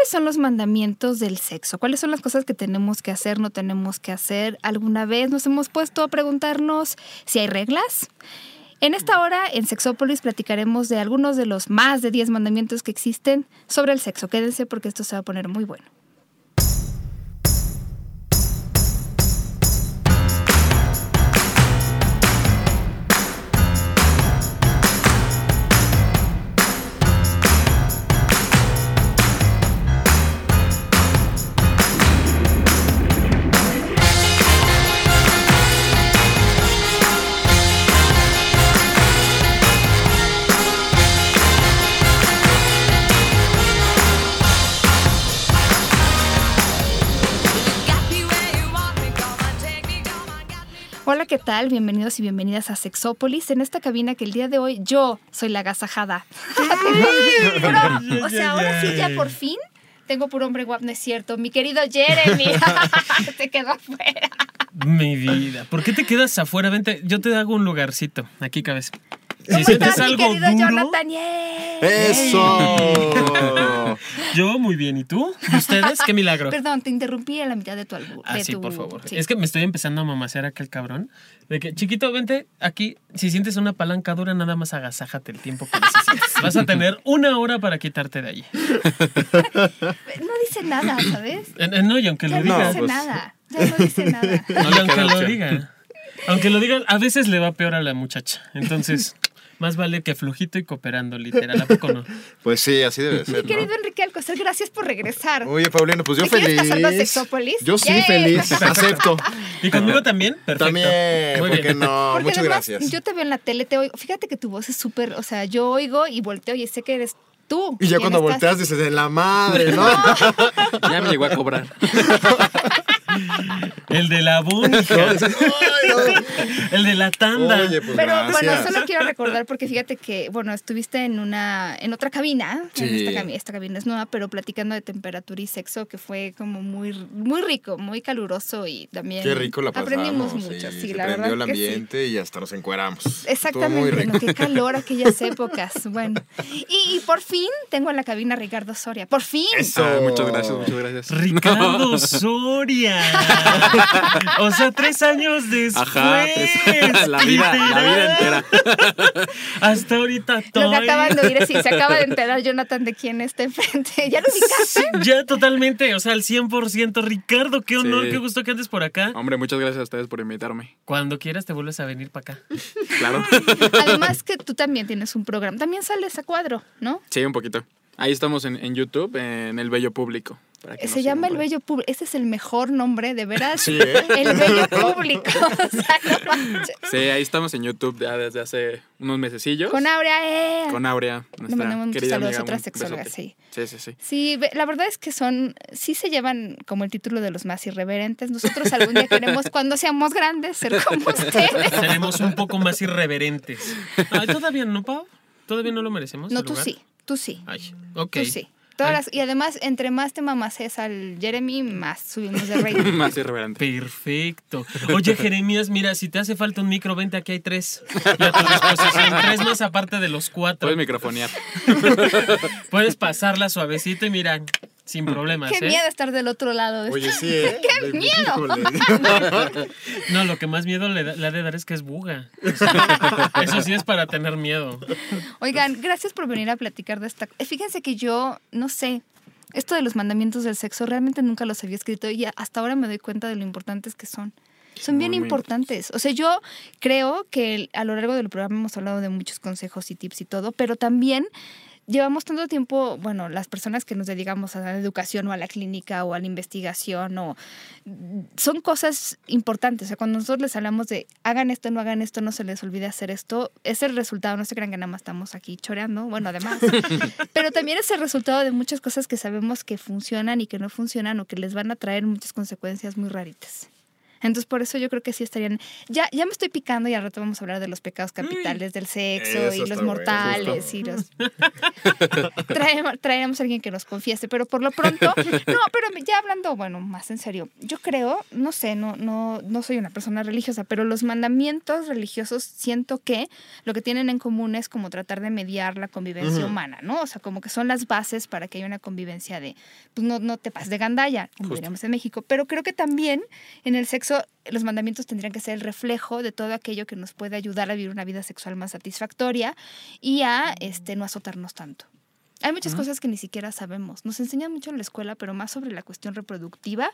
¿Cuáles son los mandamientos del sexo? ¿Cuáles son las cosas que tenemos que hacer, no tenemos que hacer? ¿Alguna vez nos hemos puesto a preguntarnos si hay reglas? En esta hora, en Sexópolis, platicaremos de algunos de los más de 10 mandamientos que existen sobre el sexo. Quédense porque esto se va a poner muy bueno. ¿Qué tal? Bienvenidos y bienvenidas a Sexópolis. En esta cabina que el día de hoy yo soy la agasajada. O sea, ahora sí, ya por fin tengo puro hombre guapo, no es cierto. Mi querido Jeremy se quedó afuera. Mi vida. ¿Por qué te quedas afuera? Vente, yo te hago un lugarcito. Aquí cabes. Si ¿Cómo sientes estás, mi algo querido duro, Jonathan? ¡Eso! yo muy bien. ¿Y tú? ¿Y ustedes? ¡Qué milagro! Perdón, te interrumpí a la mitad de tu albur. Ah, sí, tu- por favor. sí. Es que me estoy empezando a mamasear aquel cabrón. De que, chiquito, vente aquí. Si sientes una palanca dura, nada más agasájate el tiempo que necesites. Vas a tener una hora para quitarte de allí. No dice nada, ¿sabes? Eh, eh, No, y aunque Ya lo no, diga. dice pues. nada. Ya no dice nada. y aunque lo diga. Aunque lo diga, a veces le va peor a la muchacha. Entonces, más vale que flojito y cooperando, literal. ¿A poco no? Pues sí, así debe ser, Mi querido ¿no? Enrique Alcocer, gracias por regresar. Oye, Paulino, pues yo ¿Te quieres feliz. pasar a Sexópolis? Yo sí, Yay. feliz. Acepto. ¿Y conmigo también? Perfecto. También, Muy ¿por qué bien. no? Porque Muchas además, gracias. Yo te veo en la tele, te oigo. Fíjate que tu voz es súper, o sea, yo oigo y volteo y sé que eres tú. Y ya cuando volteas dices, de la madre, ¿no? Ya me llegó a cobrar. El de la No, búnica. El de la tanda. Oye, pues Pero gracias. bueno, solo quiero recordar porque fíjate que, bueno, estuviste en una, en otra cabina, en esta, cabina, esta cabina es nueva, pero platicando de temperatura y sexo, que fue como muy, muy rico, muy caluroso y también Qué rico la pasamos. aprendimos mucho, sí, se la verdad el que sí. ambiente y hasta nos encueramos. Exactamente, no, qué calor aquellas épocas. Bueno, y, y por fin tengo en la cabina a Ricardo Soria. Por fin. Eso. Ah, muchas gracias, muchas gracias. Ricardo Soria. O sea, tres años después. Ajá, tres- la vida, la vida entera. Hsta ahorita Lo que todavía. acaban de oír es si se acaba de enterar Jonathan de quién está enfrente. ¿Ya lo ubicaste? Ya totalmente, o sea, al 100%. Ricardo, qué honor, Sí. qué gusto que andes por acá. Hombre, muchas gracias a ustedes por invitarme. Cuando quieras te vuelves a venir para acá. Claro. Además que tú también tienes un programa. También sales a cuadro, ¿no? Sí, un poquito. Ahí estamos en, en YouTube, en El Bello Público. Para que nos Se llama El. Bello Público. Ese es el mejor nombre, de veras. Sí, ¿eh? El Bello Público. O sea, no manches. Sí, ahí estamos en YouTube ya desde hace unos mesecillos. Con Aurea, eh. Con Aurea, nuestra mandamos muchos saludos, amiga, otra un sexóloga, besote. sí. Sí, sí, sí. Sí, la verdad es que son, sí se llevan como el título de los más irreverentes. Nosotros algún día queremos, cuando seamos grandes, ser como ustedes. Seremos un poco más irreverentes. Ay, todavía no, Pau. Todavía no lo merecemos. No, tú lugar? sí, tú sí, Ay, ok. tú sí. Todas Ay. las- y además, entre más te mamases al Jeremy, más subimos de rating. Más irreverente. Perfecto. Oye, Jeremías, mira, si te hace falta un micro, vente, aquí hay tres. Y a tu disposición, tres más aparte de los cuatro. Puedes microfonear. Puedes pasarla suavecito y mira, sin problemas, Qué ¿eh? miedo estar del otro lado. de Oye, esta- sí, ¿eh? ¡Qué miedo! No, lo que más miedo le, da- le ha de dar es que es buga. O sea, eso sí es para tener miedo. Oigan, gracias por venir a platicar de esta. Fíjense que yo, no sé, esto de los mandamientos del sexo realmente nunca los había escrito y hasta ahora me doy cuenta de lo importantes que son. Son bien importantes. O sea, yo creo que a lo largo del programa hemos hablado de muchos consejos y tips y todo, pero también llevamos tanto tiempo, bueno, las personas que nos dedicamos a la educación o a la clínica o a la investigación o son cosas importantes. O sea, cuando nosotros les hablamos de hagan esto, no hagan esto, no se les olvide hacer esto, es el resultado. No se crean que nada más estamos aquí choreando, bueno, además. Pero también es el resultado de muchas cosas que sabemos que funcionan y que no funcionan o que les van a traer muchas consecuencias muy raritas. Entonces, por eso yo creo que sí estarían. Ya, ya me estoy picando y al rato vamos a hablar de los pecados capitales del sexo y los está bueno, mortales y los. Traemos, traeremos a alguien que nos confiese, pero por lo pronto. No, pero ya hablando, bueno, más en serio. Yo creo, no sé, no, no, no soy una persona religiosa, pero los mandamientos religiosos siento que lo que tienen en común es como tratar de mediar la convivencia humana, ¿no? O sea, como que son las bases para que haya una convivencia de, pues no, no te pases de gandalla, como diríamos en México. Pero creo que también en el sexo los mandamientos tendrían que ser el reflejo de todo aquello que nos puede ayudar a vivir una vida sexual más satisfactoria y a este, no azotarnos tanto. Hay muchas cosas que ni siquiera sabemos. Nos enseñan mucho en la escuela, pero más sobre la cuestión reproductiva.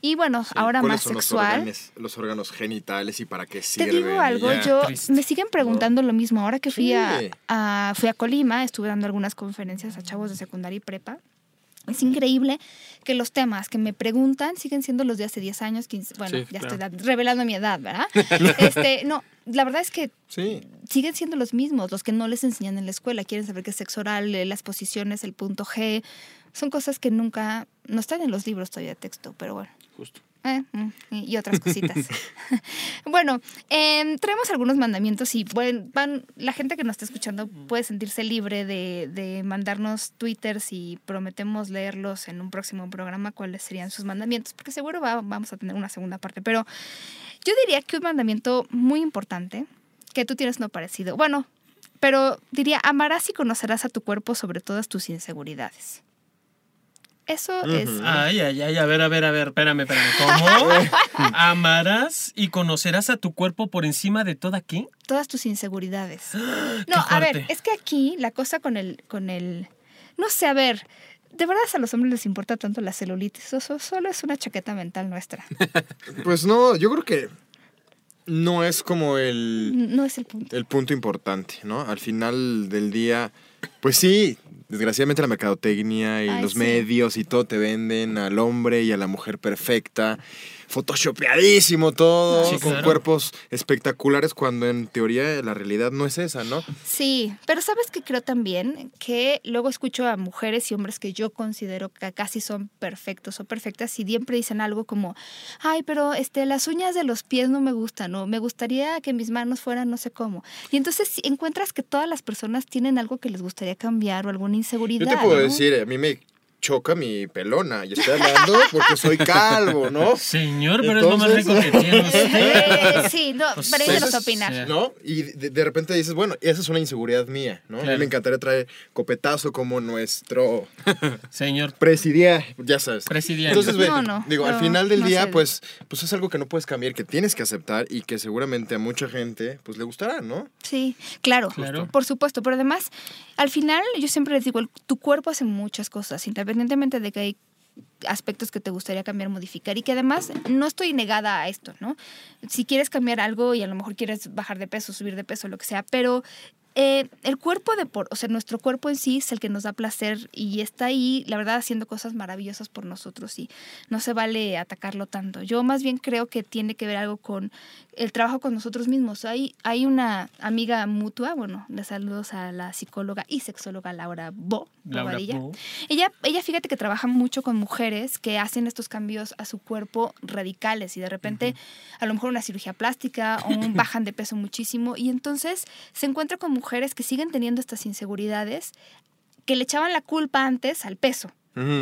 Y bueno, ahora ¿Cuáles más son los sexual. órganos, los órganos genitales y para qué Te sirven? digo algo, yo Triste. me siguen preguntando lo mismo. Ahora que fui, a, Sí. a- fui a Colima, estuve dando algunas conferencias a chavos de secundaria y prepa. Es increíble que los temas que me preguntan siguen siendo los de hace 10 años, 15, bueno, Sí, ya claro. estoy revelando mi edad, ¿verdad? este, no, la verdad es que Sí. siguen siendo los mismos, los que no les enseñan en la escuela. Quieren saber qué es sexo oral, eh, las posiciones, el punto G. Son cosas que nunca, no están en los libros todavía de texto, pero bueno. Justo. Eh, mm, y otras cositas. bueno, em, traemos algunos mandamientos y bueno, van, la gente que nos está escuchando puede sentirse libre de, de mandarnos twitters y prometemos leerlos en un próximo programa cuáles serían sus mandamientos, porque seguro va- vamos a tener una segunda parte. Pero yo diría que un mandamiento muy importante, que tú tienes no parecido, bueno, pero diría, amarás y conocerás a tu cuerpo sobre todas tus inseguridades. Eso es... Ay, ay, ay, a ver, a ver, a ver, espérame, espérame. ¿Cómo? Amarás y conocerás a tu cuerpo por encima de toda qué? todas tus inseguridades. No, a ver, es que aquí la cosa con el, con el, no sé, a ver, de verdad a los hombres les importa tanto la celulitis, eso solo es una chaqueta mental nuestra. Pues no, yo creo que no es como el, No es el punto. el punto importante, ¿no? Al final del día, pues sí, desgraciadamente la mercadotecnia y Ay, los sí. medios y todo te venden al hombre y a la mujer perfecta, photoshopeadísimo todo, Sí, con claro. cuerpos espectaculares cuando en teoría la realidad no es esa, ¿no? Sí, pero sabes que creo también que luego escucho a mujeres y hombres que yo considero que casi son perfectos o perfectas y siempre dicen algo como, ay, pero este, las uñas de los pies no me gustan o me gustaría que mis manos fueran no sé cómo. Y entonces si encuentras que todas las personas tienen algo que les gustaría cambiar o alguna inseguridad. Yo te puedo ¿no? decir, a mí me choca mi pelona y estoy hablando porque soy calvo, ¿no? Señor, pero es lo más rico Entonces- que tiene usted. Eh, sí, no, Pues, pero ella nos entonces, opina. sí. ¿No? Y de, de repente dices, bueno, esa es una inseguridad mía, ¿no? A mí Claro. me encantaría traer copetazo como nuestro Señor presidia, ya sabes. presidiario. Entonces, ve, No, no, digo, al final del no día, sé. pues, pues es algo que no puedes cambiar, que tienes que aceptar y que seguramente a mucha gente, pues, le gustará, ¿no? Sí, claro, Claro. por supuesto, pero además, al final yo siempre les digo, el- tu cuerpo hace muchas cosas, independientemente de que hay aspectos que te gustaría cambiar, modificar y que además no estoy negada a esto, ¿no? Si quieres cambiar algo y a lo mejor quieres bajar de peso, subir de peso, lo que sea, pero eh, el cuerpo de por, o sea, nuestro cuerpo en sí es el que nos da placer y está ahí, la verdad, haciendo cosas maravillosas por nosotros y no se vale atacarlo tanto. Yo más bien creo que tiene que ver algo con el trabajo con nosotros mismos. Hay, hay una amiga mutua, bueno, le saludos a la psicóloga y sexóloga Laura Bo, Laura. Bo. Ella, ella fíjate que trabaja mucho con mujeres que hacen estos cambios a su cuerpo radicales y de repente a lo mejor una cirugía plástica o un bajan de peso muchísimo y entonces se encuentra con mujeres que siguen teniendo estas inseguridades que le echaban la culpa antes al peso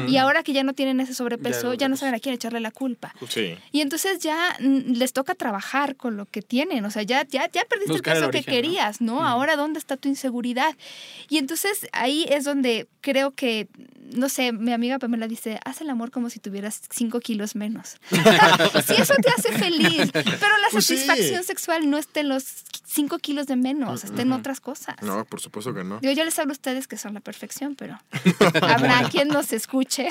y ahora que ya no tienen ese sobrepeso Ya, ya no saben a quién echarle la culpa. Sí. Y entonces ya les toca trabajar con lo que tienen. O sea, ya, ya, ya perdiste Buscar el el peso que origen, ¿no? querías, ¿no? Ahora, ¿dónde está tu inseguridad? Y entonces ahí es donde creo que, no sé, mi amiga Pamela dice, haz el amor como si tuvieras cinco kilos menos. si eso te hace feliz, pero la Pues sí. satisfacción sexual no está en los cinco kilos de menos, está en otras cosas. No, por supuesto que no. Digo, yo les hablo a ustedes que son la perfección, pero habrá quien nos escuche.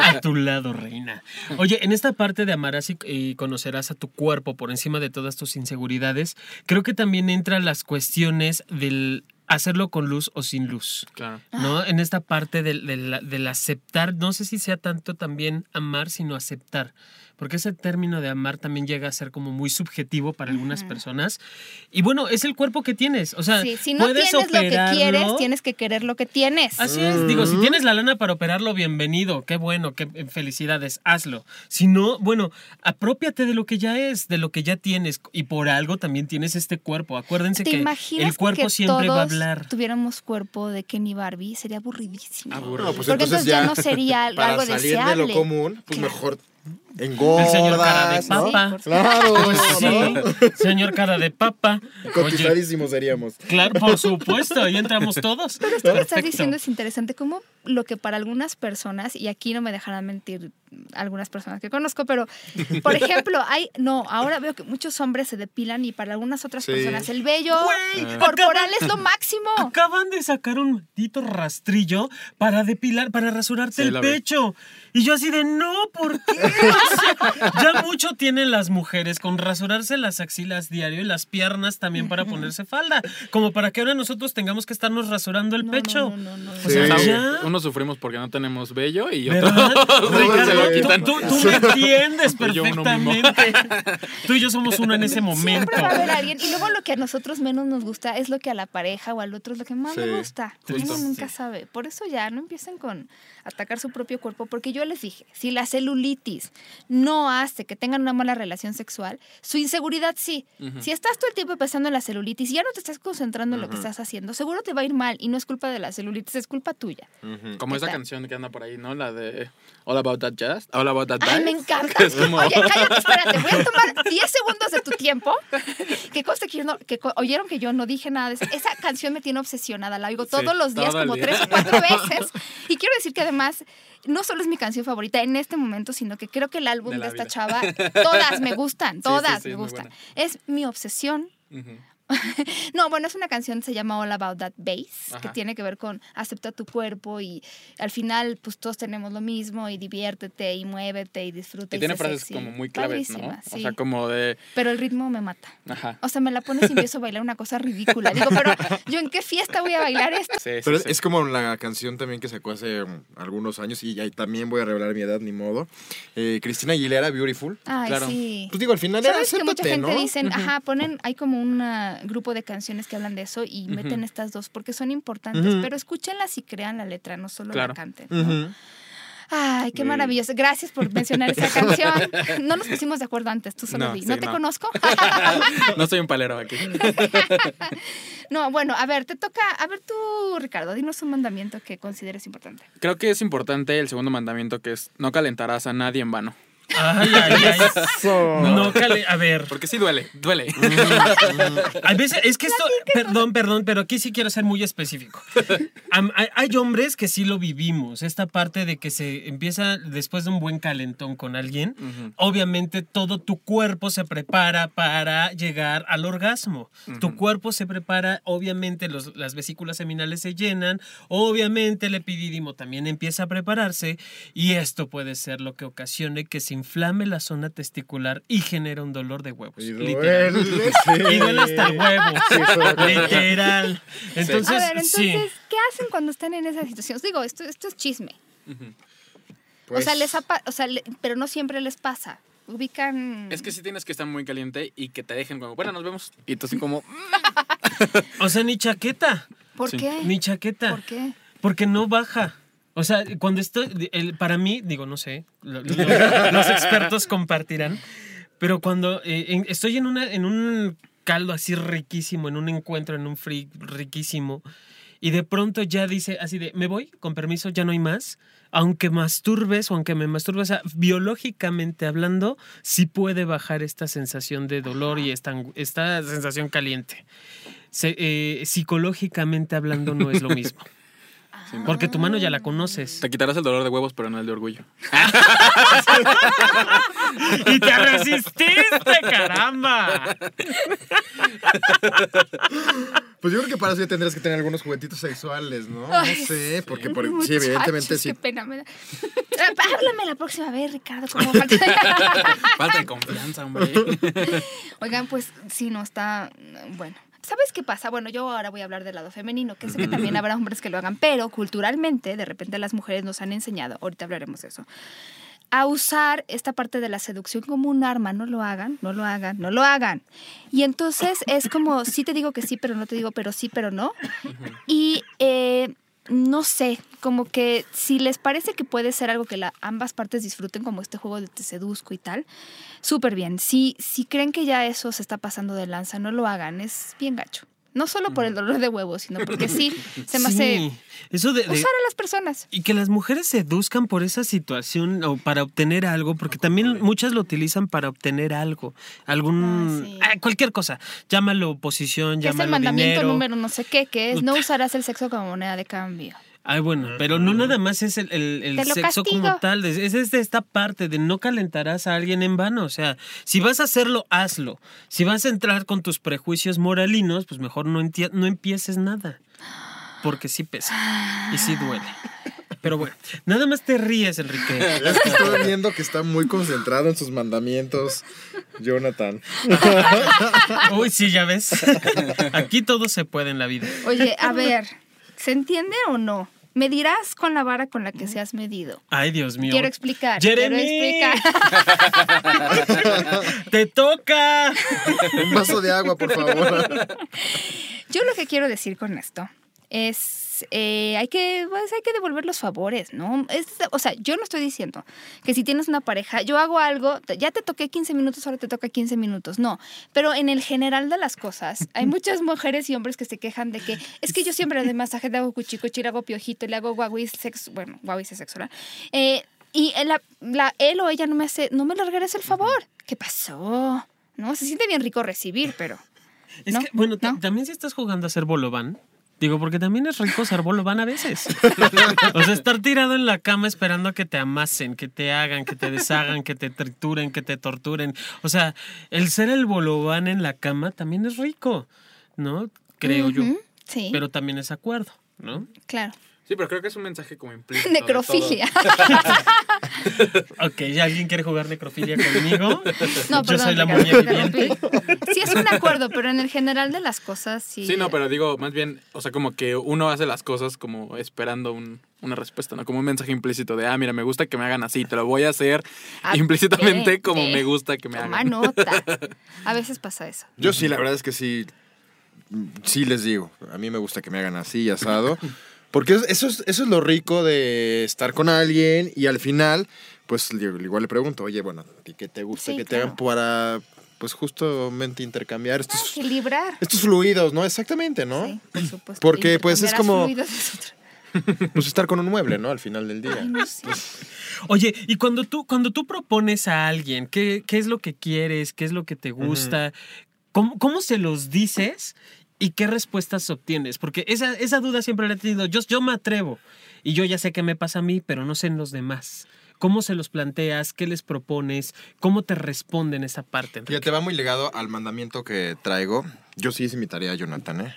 A tu lado, reina. Oye, en esta parte de amarás y, y conocerás a tu cuerpo por encima de todas tus inseguridades, creo que también entran las cuestiones del hacerlo con luz o sin luz. Claro. ¿no? En esta parte del, del- del aceptar, no sé si sea tanto también amar, sino aceptar. Porque ese término de amar también llega a ser como muy subjetivo para algunas personas. Y bueno, es el cuerpo que tienes. O sea, Sí, si no puedes tienes lo que operarlo. quieres, tienes que querer lo que tienes. Así es, digo, si tienes la lana para operarlo, bienvenido, qué bueno, qué felicidades, hazlo. Si no, bueno, apropiate de lo que ya es, de lo que ya tienes, y por algo también tienes este cuerpo. Acuérdense ¿Te que el cuerpo que siempre va a todos hablar. tuviéramos cuerpo de Kenny Barbie? Sería aburridísimo. Aburrido. No, pues Porque entonces ya ya, no sería para algo salir deseable. de lo común, pues Claro. mejor El señor cara de engordas, ¿no? papa. Claro, Pues sí, señor cara de papa. Oye, Cotizadísimos seríamos. claro, por supuesto, ahí entramos todos. Pero esto que estás diciendo es interesante, como lo que para algunas personas, y aquí no me dejarán mentir algunas personas que conozco, pero por ejemplo, hay, no, ahora veo que muchos hombres se depilan y para algunas otras Sí. personas el vello Güey, corporal es lo máximo. Acaban de sacar un maldito rastrillo para depilar, para rasurarte Sí, el pecho. Y yo así de, no, ¿por qué? Ya mucho tienen las mujeres con rasurarse las axilas diario y las piernas también para ponerse falda. Como para que ahora nosotros tengamos que estarnos rasurando el No, pecho. no, no, no, no. O sea, Sí. ya. Unos sufrimos porque no tenemos vello y otros Ricardo, se lo tú, quitan. tú- tú me entiendes perfectamente. Tú y yo somos uno en ese momento. Siempre va a haber alguien. Y luego lo que a nosotros menos nos gusta es lo que a la pareja o al otro es lo que más Sí. le gusta. Justo. Uno nunca sabe. Por eso ya no empiecen con atacar su propio cuerpo. Porque yo les dije, si la celulitis no hace que tengan una mala relación sexual, su inseguridad sí. Si estás todo el tiempo pensando en la celulitis y ya no te estás concentrando en lo que estás haciendo, seguro te va a ir mal. Y no es culpa de la celulitis, es culpa tuya. Como esa canción que anda por ahí, ¿no? La de All About That Jazz. All About That Ay, me encanta. Es como- Oye, cállate, espérate. Voy a tomar 10 segundos de tu tiempo. Que conste que yo no, que oyeron que yo no dije nada de eso. Esa canción me tiene obsesionada. La oigo todos Sí, los días, todo como día. tres o cuatro veces. Y quiero decir que además, no solo es mi canción favorita en este momento, sino que creo que el álbum De de, esta vida. chava, todas me gustan, sí, todas sí, me muy gustan. Es mi obsesión. Ujú. No, bueno, es una canción, se llama All About That Bass, que Ajá. tiene que ver con acepta tu cuerpo y al final, pues todos tenemos lo mismo y diviértete y muévete y disfruta. Y tiene sé frases sexy. como muy claves, ¿no? Padrísima, O sí. sea, como de. Pero el ritmo me mata. Ajá. O sea, me la pones y empiezo a bailar una cosa ridícula. Digo, pero ¿yo en qué fiesta voy a bailar esto? Sí, sí, Pero sí. es como la canción también que sacó hace um, algunos años y ahí también voy a revelar mi edad, ni modo. Eh, Cristina Aguilera, Beautiful. Ay, Claro. sí. Pues digo, al final era ¿Sabes que mucha acéptate, gente ¿no? dicen, ajá, ponen, hay como un grupo de canciones que hablan de eso y meten estas dos porque son importantes, pero escúchenlas y crean la letra, no solo Claro. la canten. Ay, qué maravilloso. Gracias por mencionar esa canción. No nos pusimos de acuerdo antes, tú solo No, sí, ¿No te no. conozco? no soy un palero aquí. no, bueno, a ver, te toca, a ver tú, Ricardo, dinos un mandamiento que consideres importante. Creo que es importante el segundo mandamiento que es no calentarás a nadie en vano. Ay, ay, ay. No, cale, a ver. Porque sí duele, duele. A veces, es que esto, perdón, perdón, pero aquí sí quiero ser muy específico. Hay, hombres que sí lo vivimos, esta parte de que se empieza después de un buen calentón con alguien, Ujú. obviamente todo tu cuerpo se prepara para llegar al orgasmo. Tu cuerpo se prepara, obviamente los- las vesículas seminales se llenan, obviamente el epidídimo también empieza a prepararse y esto puede ser lo que ocasione que se inflame la zona testicular y genera un dolor de huevos. Y literal. duele, sí. Y duele hasta el huevo. Sí, Literal. Entonces, a ver, entonces, sí. ¿qué hacen cuando están en esa situación? Digo, esto, esto es chisme. Pues, o sea, les ha pa- o sea, le- pero no siempre les pasa. Ubican. Es que sí tienes que estar muy caliente y que te dejen como, bueno, nos vemos. Y tú así como, O sea, ni chaqueta. ¿Por Sí. qué? Ni chaqueta. ¿Por qué? Porque no baja. O sea, cuando estoy. el- para mí, digo, no sé. lo- lo- los expertos compartirán. Pero cuando eh, estoy en, una, un caldo así riquísimo, en un encuentro, en un free riquísimo, y de pronto ya dice así de, me voy, con permiso, ya no hay más. Aunque masturbes o aunque me masturbes, o sea, biológicamente hablando, sí puede bajar esta sensación de dolor y esta, sensación caliente. Eh, psicológicamente hablando no es lo mismo. Porque tu mano ya la conoces. te quitarás el dolor de huevos, pero no el de orgullo. Y te resististe, caramba. Pues yo creo que para eso ya tendrás que tener algunos juguetitos sexuales, ¿no? No sé, porque por- sí, evidentemente sí. Qué pena me da. Eh, Háblame la próxima vez, Ricardo. Como falta... Falta de confianza, hombre. Oigan, pues sí, no está. Bueno. ¿Sabes qué pasa? Bueno, yo ahora voy a hablar del lado femenino, que sé que también habrá hombres que lo hagan, pero culturalmente, de repente las mujeres nos han enseñado, ahorita hablaremos de eso, a usar esta parte de la seducción como un arma. No lo hagan, no lo hagan, no lo hagan. Y entonces es como, sí te digo que sí, pero no te digo, pero sí, pero no. Y eh, no sé, como que si les parece que puede ser algo que la, ambas partes disfruten, como este juego de te seduzco y tal, súper bien. Si, si creen que ya eso se está pasando de lanza, no lo hagan, es bien gacho. No solo por el dolor de huevos, sino porque sí se me hace Sí, eso de, de- usar a las personas. y que las mujeres seduzcan por esa situación o para obtener algo, porque también muchas lo utilizan para obtener algo, algún Ah, sí. ah, cualquier cosa, llámalo posición, Que es el llámalo mandamiento dinero. número no sé qué, que es no usarás el sexo como moneda de cambio. Ay, bueno, pero no nada más es el, el- el sexo como castigo. tal, es, es de esta parte de no calentarás a alguien en vano, o sea, si vas a hacerlo, hazlo. Si vas a entrar con tus prejuicios moralinos, pues mejor no, no empieces nada, porque sí pesa y sí duele. Pero bueno, nada más te ríes, Enrique. Es que estoy viendo que está muy concentrado en sus mandamientos, Jonathan. Uy, sí, ya ves. Aquí todo se puede en la vida. Oye, a ver, ¿se entiende o no? Me dirás con la vara con la que se has medido. Ay, Dios mío. Quiero explicar. Jeremy. Quiero explicar. ¡Te toca! Un vaso de agua, por favor. Yo lo que quiero decir con esto es eh, hay que pues, hay que devolver los favores, ¿no? Es- o sea, yo no estoy diciendo que si tienes una pareja, yo hago algo, ya te toqué 15 minutos, ahora te toca 15 minutos, no. Pero en el general de las cosas, hay muchas mujeres y hombres que se quejan de que es que yo siempre doy masaje, le hago cuchicuchi, le hago piojito, le hago guaguis, sexo, bueno, guaguis es sexual. Eh, y la, la- él o ella no me hace, no me le regresa el favor. ¿Qué pasó? No, se siente bien rico recibir, pero Es ¿No? que, bueno, ¿No? también si estás jugando a ser bolobán, digo, porque también es rico ser bolobán a veces. o sea, estar tirado en la cama esperando a que te amasen, que te hagan, que te deshagan, que te trituren, que te torturen. O sea, el ser el bolobán en la cama también es rico, ¿no? Creo yo. Sí, Pero también es acuerdo, ¿no? claro. Sí, pero creo que es un mensaje como implícito. Necrofilia. Ok, ¿ya alguien quiere jugar necrofilia conmigo? No, Yo perdón, soy la te viviente. Sí, es un acuerdo, pero en el general de las cosas sí. Sí, no, pero digo, más bien, o sea, como que uno hace las cosas como esperando un- una respuesta, ¿no? Como un mensaje implícito de, ah, mira, me gusta que me hagan así, te lo voy a hacer Ah, implícitamente como me gusta que me Toma hagan. nota. A veces pasa eso. Yo sí, la verdad es que sí, sí les digo. A mí me gusta que me hagan así, asado. Porque es- eso es, eso es lo rico de estar con alguien y al final, pues yo igual le pregunto, oye, bueno, ¿a ti qué te gusta Sí, que te hagan para, pues justamente intercambiar estos, Equilibrar. estos fluidos, ¿no? Exactamente, ¿no? Sí, por supuesto. Porque, pues, es como- es. Pues estar con un mueble, ¿no? Al final del día. Ay, no sé. Oye, y cuando tú, cuando tú propones a alguien, ¿qué, qué es lo que quieres? ¿Qué es lo que te gusta? ¿Cómo, cómo se los dices y qué respuestas obtienes? Porque esa, esa duda siempre la he tenido. Yo, yo me atrevo y yo ya sé qué me pasa a mí, pero no sé en los demás. ¿Cómo se los planteas? ¿Qué les propones? ¿Cómo te responden esa parte? Enrique? Fíjate, va muy ligado al mandamiento que traigo. Yo sí hice mi tarea, Jonathan, ¿eh?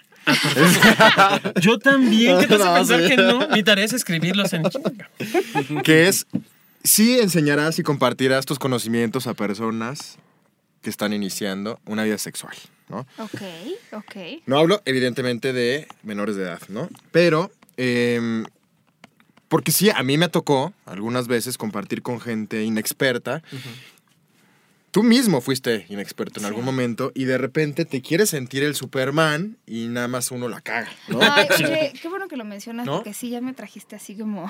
Yo también. ¿Qué te hace No, pensar sí. que no? Mi tarea es escribirlos en chinga. que es, sí enseñarás y compartirás tus conocimientos a personas que están iniciando una vida sexual, ¿no? Ok, ok. No hablo, evidentemente, de menores de edad, ¿no? Pero, em, porque sí, a mí me tocó algunas veces compartir con gente inexperta. Tú mismo fuiste inexperto en Sí. algún momento y de repente te quieres sentir el Superman y nada más uno la caga, ¿no? Ay, oye, qué bueno que lo mencionas ¿No? porque sí, ya me trajiste así como...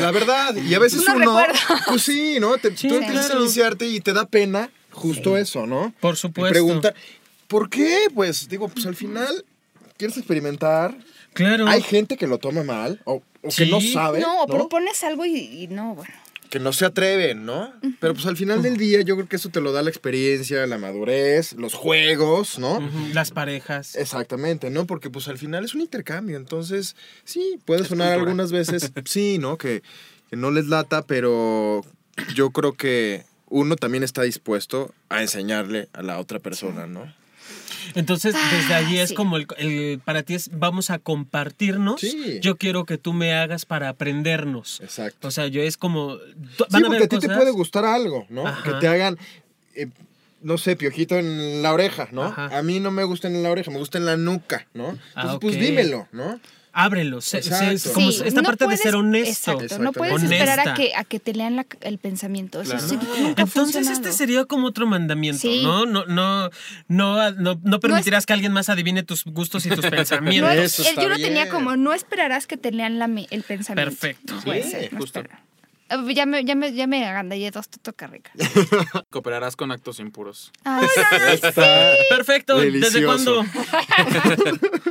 La verdad, y a veces Unos uno, pues sí, ¿no? Te, Sí, tú empiezas claro. a iniciarte y te da pena justo eso, ¿no? Por Y supuesto. preguntar, ¿por qué? Pues digo, pues al final quieres experimentar. Claro. Hay gente que lo toma mal o, o Sí. que no sabe, no, ¿no? propones algo y, y no, bueno. que no se atreven, ¿no? Pero pues al final del día yo creo que eso te lo da la experiencia, la madurez, los juegos, ¿no? Las parejas. Exactamente, ¿no? Porque pues al final es un intercambio, entonces sí, puede Es sonar cultura. algunas veces, sí, ¿no? Que, que no les lata, pero yo creo que uno también está dispuesto a enseñarle a la otra persona, ¿no? Entonces, desde allí es sí. como el, el- para ti es vamos a compartirnos. Sí. Yo quiero que tú me hagas para aprendernos. Exacto. O sea, yo es como tú- Sí, van a porque a ti te puede gustar algo, ¿no? Ajá. Que te hagan... eh, no sé, piojito en la oreja, ¿no? Ajá. A mí no me gusta en la oreja, me gusta en la nuca, ¿no? Entonces, Ah, pues dímelo, ¿no? Ábrelo. sé- sé- Exacto. como Sí, esta no parte puedes- de ser honesto. Exacto, no puedes Honesta. esperar a que, a que te lean la- el pensamiento. Eso Claro. sí, No. nunca ha Entonces este sería como otro mandamiento, Sí. ¿no? No, no, no, no, no permitirás que alguien más adivine tus gustos y tus No, pensamientos. Eso está yo lo tenía como, no esperarás que te lean la el pensamiento. Perfecto. Puede ser, justo. Ah, Ya me, ya me, ya me agandallé dos, te toca rica. Cooperarás con actos impuros. Ay, Perfecto. ¿Desde cuándo?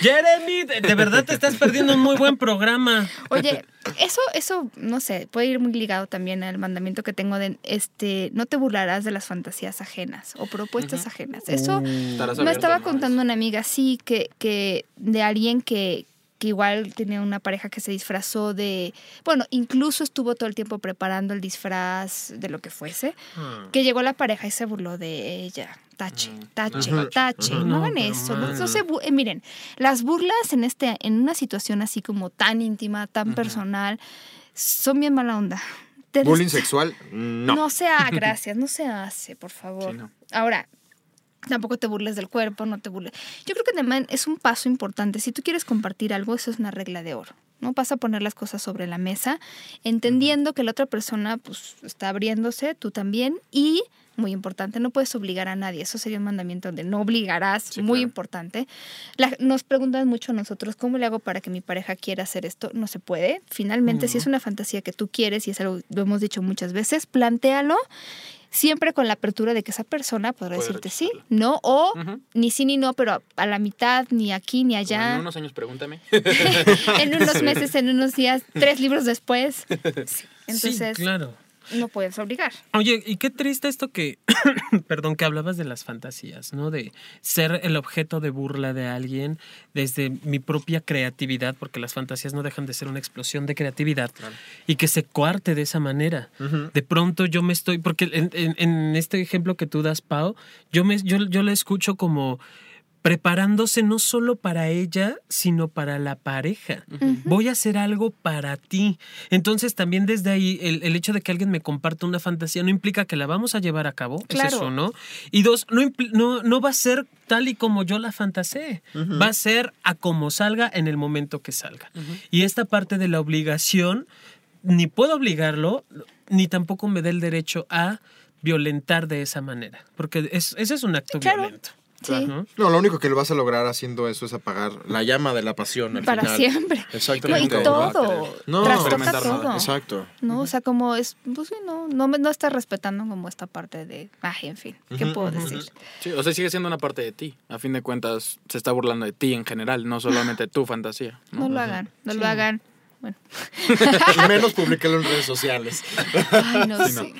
Jeremy, de verdad te estás perdiendo un muy buen programa. Oye, eso, eso, no sé, puede ir muy ligado también al mandamiento que tengo de este, no te burlarás de las fantasías ajenas o propuestas ajenas. Eso me estaba contando una amiga, sí, que, que de alguien que, que igual tenía una pareja que se disfrazó de, bueno, incluso estuvo todo el tiempo preparando el disfraz de lo que fuese, que llegó la pareja y se burló de ella. Tache, tache, Ujú. tache. Ujú. No No, hagan eso. No, se eh, miren, las burlas en este, en una situación así como tan íntima, tan personal, son bien mala onda. Bullying sexual, no. no se hace, gracias, no se hace, por favor. Sí. Ahora, tampoco te burles del cuerpo, no te burles. Yo creo que también es un paso importante. Si tú quieres compartir algo, eso es una regla de oro. ¿no? Vas a poner las cosas sobre la mesa, entendiendo que la otra persona pues, está abriéndose, tú también, y muy importante, no puedes obligar a nadie. Eso sería un mandamiento donde no obligarás, Sí, muy claro. importante. La- nos preguntan mucho a nosotros, ¿cómo le hago para que mi pareja quiera hacer esto? No se puede. Finalmente, si es una fantasía que tú quieres y es algo, lo hemos dicho muchas veces, plantéalo siempre con la apertura de que esa persona podrá Puede decirte sí, no, o ni sí ni no, pero a, a la mitad, ni aquí ni Como allá. En unos años pregúntame. en unos meses, en unos días, tres libros después. Sí. Entonces, sí, claro. No puedes obligar. Oye, y qué triste esto que, perdón, que hablabas de las fantasías, ¿no? De ser el objeto de burla de alguien desde mi propia creatividad, porque las fantasías no dejan de ser una explosión de creatividad y que se coarte de esa manera. De pronto yo me estoy, porque en, en- en este ejemplo que tú das, Pau, yo, me, yo, yo la escucho como preparándose no solo para ella, sino para la pareja. Voy a hacer algo para ti. Entonces también desde ahí el, el hecho de que alguien me comparta una fantasía no implica que la vamos a llevar a cabo, Claro. es eso, ¿no? Y dos, no, no, no va a ser tal y como yo la fantaseé, va a ser a como salga en el momento que salga. Y esta parte de la obligación, ni puedo obligarlo, ni tampoco me da el derecho a violentar de esa manera, porque es, ese es un acto Claro. violento. Sí. ¿no? No, lo único que lo vas a lograr haciendo eso es apagar la llama de la pasión. al Para final. siempre. No, y Exactamente. todo. No, trastoca nada. todo. Exacto. ¿no? O sea, como es, pues sí, no, no, me- no estás respetando como esta parte de, ay, en fin, ¿qué puedo decir? Sí, o sea, sigue siendo una parte de ti. A fin de cuentas, se está burlando de ti en general, no solamente tu fantasía. No ¿no? lo hagan, no lo hagan. Bueno, Y menos publicarlo en redes sociales. ay, no Sí, no. sé.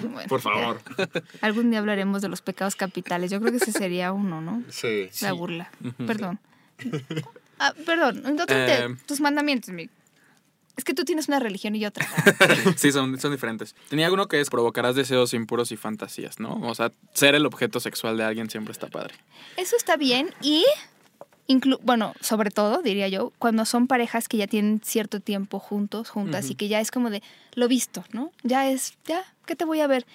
Bueno, Por favor. ya. Algún día hablaremos de los pecados capitales. Yo creo que ese sería uno, ¿no? Sí. La burla. Perdón. Ah, perdón, te- Eh. tus mandamientos, mi. Es que tú tienes una religión y yo otra. Sí, son, son diferentes. Tenía uno que es provocarás deseos impuros y fantasías, ¿no? O sea, ser el objeto sexual de alguien siempre está padre. Eso está bien y, inclu- bueno, sobre todo, diría yo, cuando son parejas que ya tienen cierto tiempo juntos, juntas, y que ya es como de, lo visto, ¿no? Ya es, ya, ¿qué te voy a ver?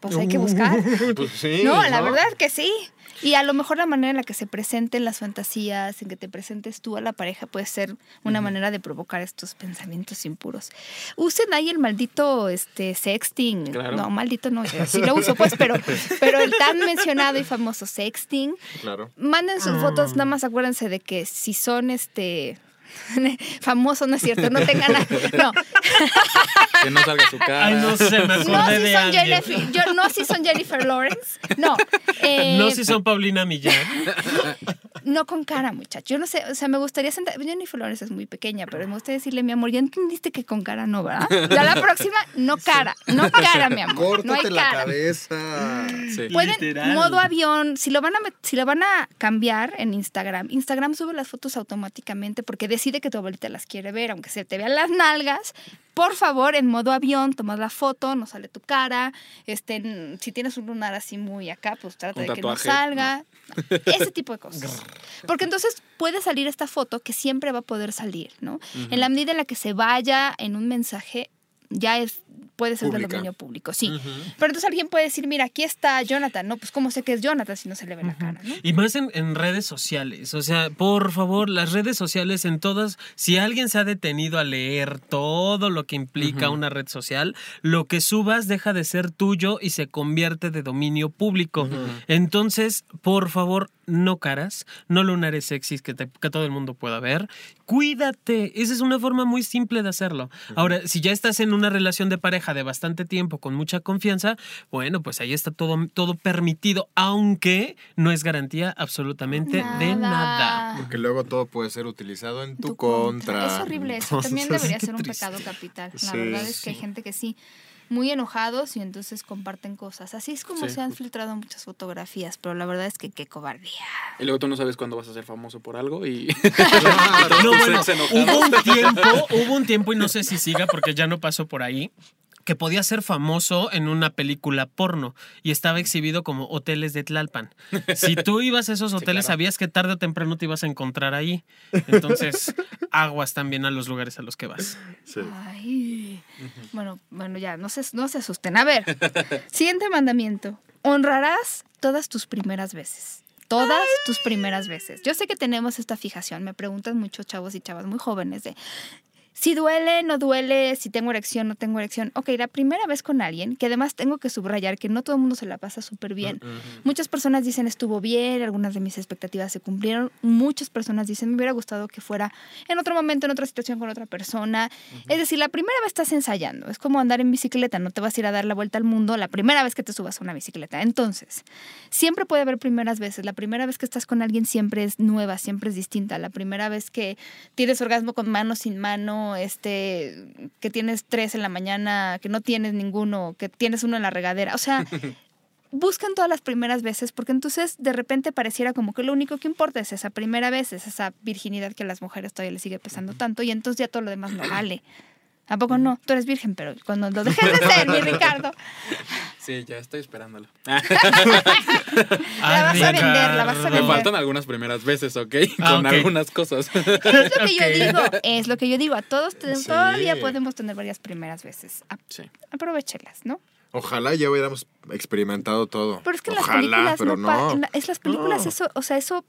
Pues hay que buscar. Pues sí. No, la verdad que sí. Y a lo mejor la manera en la que se presenten las fantasías, en que te presentes tú a la pareja, puede ser una manera de provocar estos pensamientos impuros. Usen ahí el maldito este, sexting. Claro. No, maldito no, sí lo uso, pues, pero, pero el tan mencionado y famoso sexting. Claro. Manden sus fotos, nada más acuérdense de que si son este famosos, no es cierto, no tengan a- no, Que no salga su cara. Ay, no sé, me acordé no si de son alguien. Jennifer, yo no si son Jennifer Lawrence, no, eh, No si son Paulina Millán. no con cara, muchacho. Yo no sé, o sea, me gustaría sentar. Jennifer Lawrence es muy pequeña, pero me gustaría decirle, mi amor, ya entendiste que con cara no, ¿verdad? Ya la próxima, no cara, no cara, mi amor. no hay Córtate la cara. cabeza. Sí. Pueden, Literal. modo avión, si lo van a si lo van a cambiar en Instagram, Instagram sube las fotos automáticamente porque decide que tu abuelita las quiere ver, aunque se te vean las nalgas. Por favor, en modo avión, tomas la foto, no sale tu cara. Este, si tienes un lunar así muy acá, pues trata de que no salga. Ese tipo de cosas. Porque entonces puede salir esta foto que siempre va a poder salir, ¿no? En la medida en la que se vaya en un mensaje, ya es puede ser del Pública. dominio público, sí. Pero entonces alguien puede decir, mira, aquí está Jonathan, no, pues cómo sé que es Jonathan si no se le ve la cara, ¿no? Y más en, en redes sociales. O sea, por favor, las redes sociales en todas, si alguien se ha detenido a leer todo lo que implica una red social, lo que subas deja de ser tuyo y se convierte de dominio público. Entonces, por favor, no caras, no lunares sexys que, te- que todo el mundo pueda ver. Cuídate. Esa es una forma muy simple de hacerlo. Ahora, si ya estás en una relación de pareja de bastante tiempo, con mucha confianza, bueno, pues ahí está todo, todo permitido, aunque no es garantía absolutamente de nada. Porque luego todo puede ser utilizado en tu, tu contra. Es horrible eso. También debería ser un triste. pecado capital. La Sí, verdad es que hay gente que sí, muy enojados y entonces comparten cosas. Así es como Sí, se han justo. filtrado muchas fotografías, pero la verdad es que qué cobardía. Y luego tú no sabes cuándo vas a ser famoso por algo y... No, bueno, hubo un tiempo, hubo un tiempo y no sé si siga porque ya no pasó por ahí que podía ser famoso en una película porno y estaba exhibido como hoteles de Tlalpan. Si tú ibas a esos hoteles, claro. sabías que tarde o temprano te ibas a encontrar ahí. Entonces, aguas también a los lugares a los que vas. Sí. Ay. Bueno, bueno, ya, no se, no se asusten. A ver, siguiente mandamiento. Honrarás todas tus primeras veces. Todas tus primeras veces. Yo sé que tenemos esta fijación. Me preguntan muchos chavos y chavas muy jóvenes de si duele, no duele, si tengo erección, no tengo erección. Ok, la primera vez con alguien, que además tengo que subrayar que no todo el mundo se la pasa súper bien. Muchas personas dicen estuvo bien, algunas de mis expectativas se cumplieron. Muchas personas dicen me hubiera gustado que fuera en otro momento, en otra situación con otra persona. Es decir, la primera vez estás ensayando. Es como andar en bicicleta, no te vas a ir a dar la vuelta al mundo la primera vez que te subas a una bicicleta. Entonces, siempre puede haber primeras veces. La primera vez que estás con alguien siempre es nueva, siempre es distinta. La primera vez que tienes orgasmo con mano sin mano, este, que tienes tres en la mañana, que no tienes ninguno, que tienes uno en la regadera. O sea, buscan todas las primeras veces porque entonces de repente pareciera como que lo único que importa es esa primera vez, es esa virginidad que a las mujeres todavía les sigue pesando tanto y entonces ya todo lo demás no vale. ¿A poco no? Tú eres virgen, pero cuando lo dejes de ser, mi Ricardo, Sí, ya estoy esperándolo. La vas a vender, la vas a Me vender. faltan algunas primeras veces, ¿ok? Ah, Con algunas cosas. es lo que yo digo, es lo que yo digo. A todos Sí. todavía podemos tener varias primeras veces. A- Sí. Aprovechelas, ¿no? Ojalá ya hubiéramos experimentado todo. Pero es que en Ojalá, las películas pero no, es las películas No. eso, o sea, eso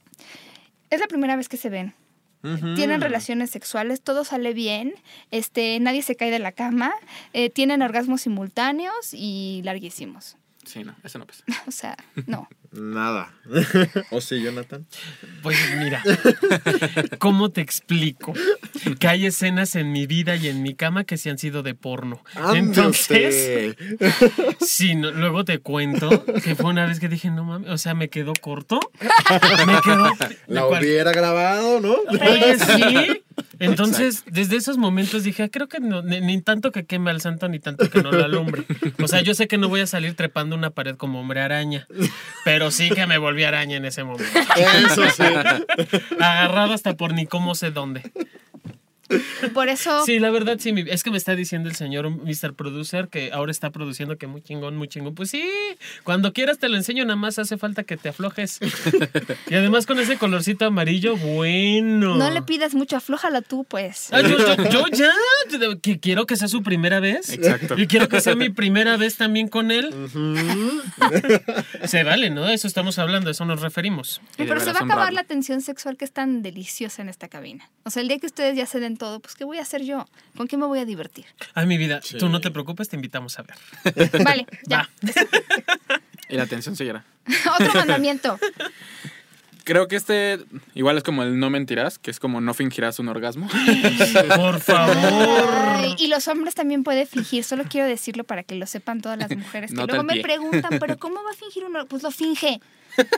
es la primera vez que se ven. Tienen relaciones sexuales, todo sale bien, este, nadie se cae de la cama, eh, tienen orgasmos simultáneos y larguísimos. Sí, no, eso no pasa. O sea, no. Nada. ¿O sí, Jonathan? Pues mira, ¿cómo te explico? Que hay escenas en mi vida y en mi cama que se han sido de porno. Entonces, Entonces. sí, no- luego te cuento que fue una vez que dije, no mames, o sea, me quedó corto. Me quedó. La cual- hubiera grabado, ¿no? Oye, sí. Entonces, desde esos momentos dije, "Ah, creo que no, ni, ni tanto que queme al santo, ni tanto que no lo alumbre. O sea, yo sé que no voy a salir trepando una pared como hombre araña, pero sí que me volví araña en ese momento. Eso sí. Agarrado hasta por ni cómo sé dónde. Por eso, Sí, la verdad, sí. Es que me está diciendo el señor Mr. Producer que ahora está produciendo que muy chingón, muy chingón. Pues sí, cuando quieras te lo enseño, nada más hace falta que te aflojes. Y además con ese colorcito amarillo, bueno. no le pidas mucho, aflójala tú, pues. Ah, yo, yo- yo ya, que quiero que sea su primera vez. Exacto. Y quiero que sea mi primera vez también con él. Se vale, ¿no? Eso estamos hablando, a eso nos referimos. Pero se va a acabar la tensión sexual que es tan deliciosa en esta cabina. O sea, el día que ustedes ya se den todo, pues ¿qué voy a hacer yo? ¿Con quién me voy a divertir? Ay, mi vida, Sí. tú no te preocupes, te invitamos a ver. Vale, ya. Y la atención seguirá. Otro mandamiento. Creo que este igual es como el no mentirás, que es como no fingirás un orgasmo. Por favor. Ay, y los hombres también pueden fingir, solo quiero decirlo para que lo sepan todas las mujeres. Que Nota luego me pie. preguntan, ¿pero cómo va a fingir uno? Pues lo finge.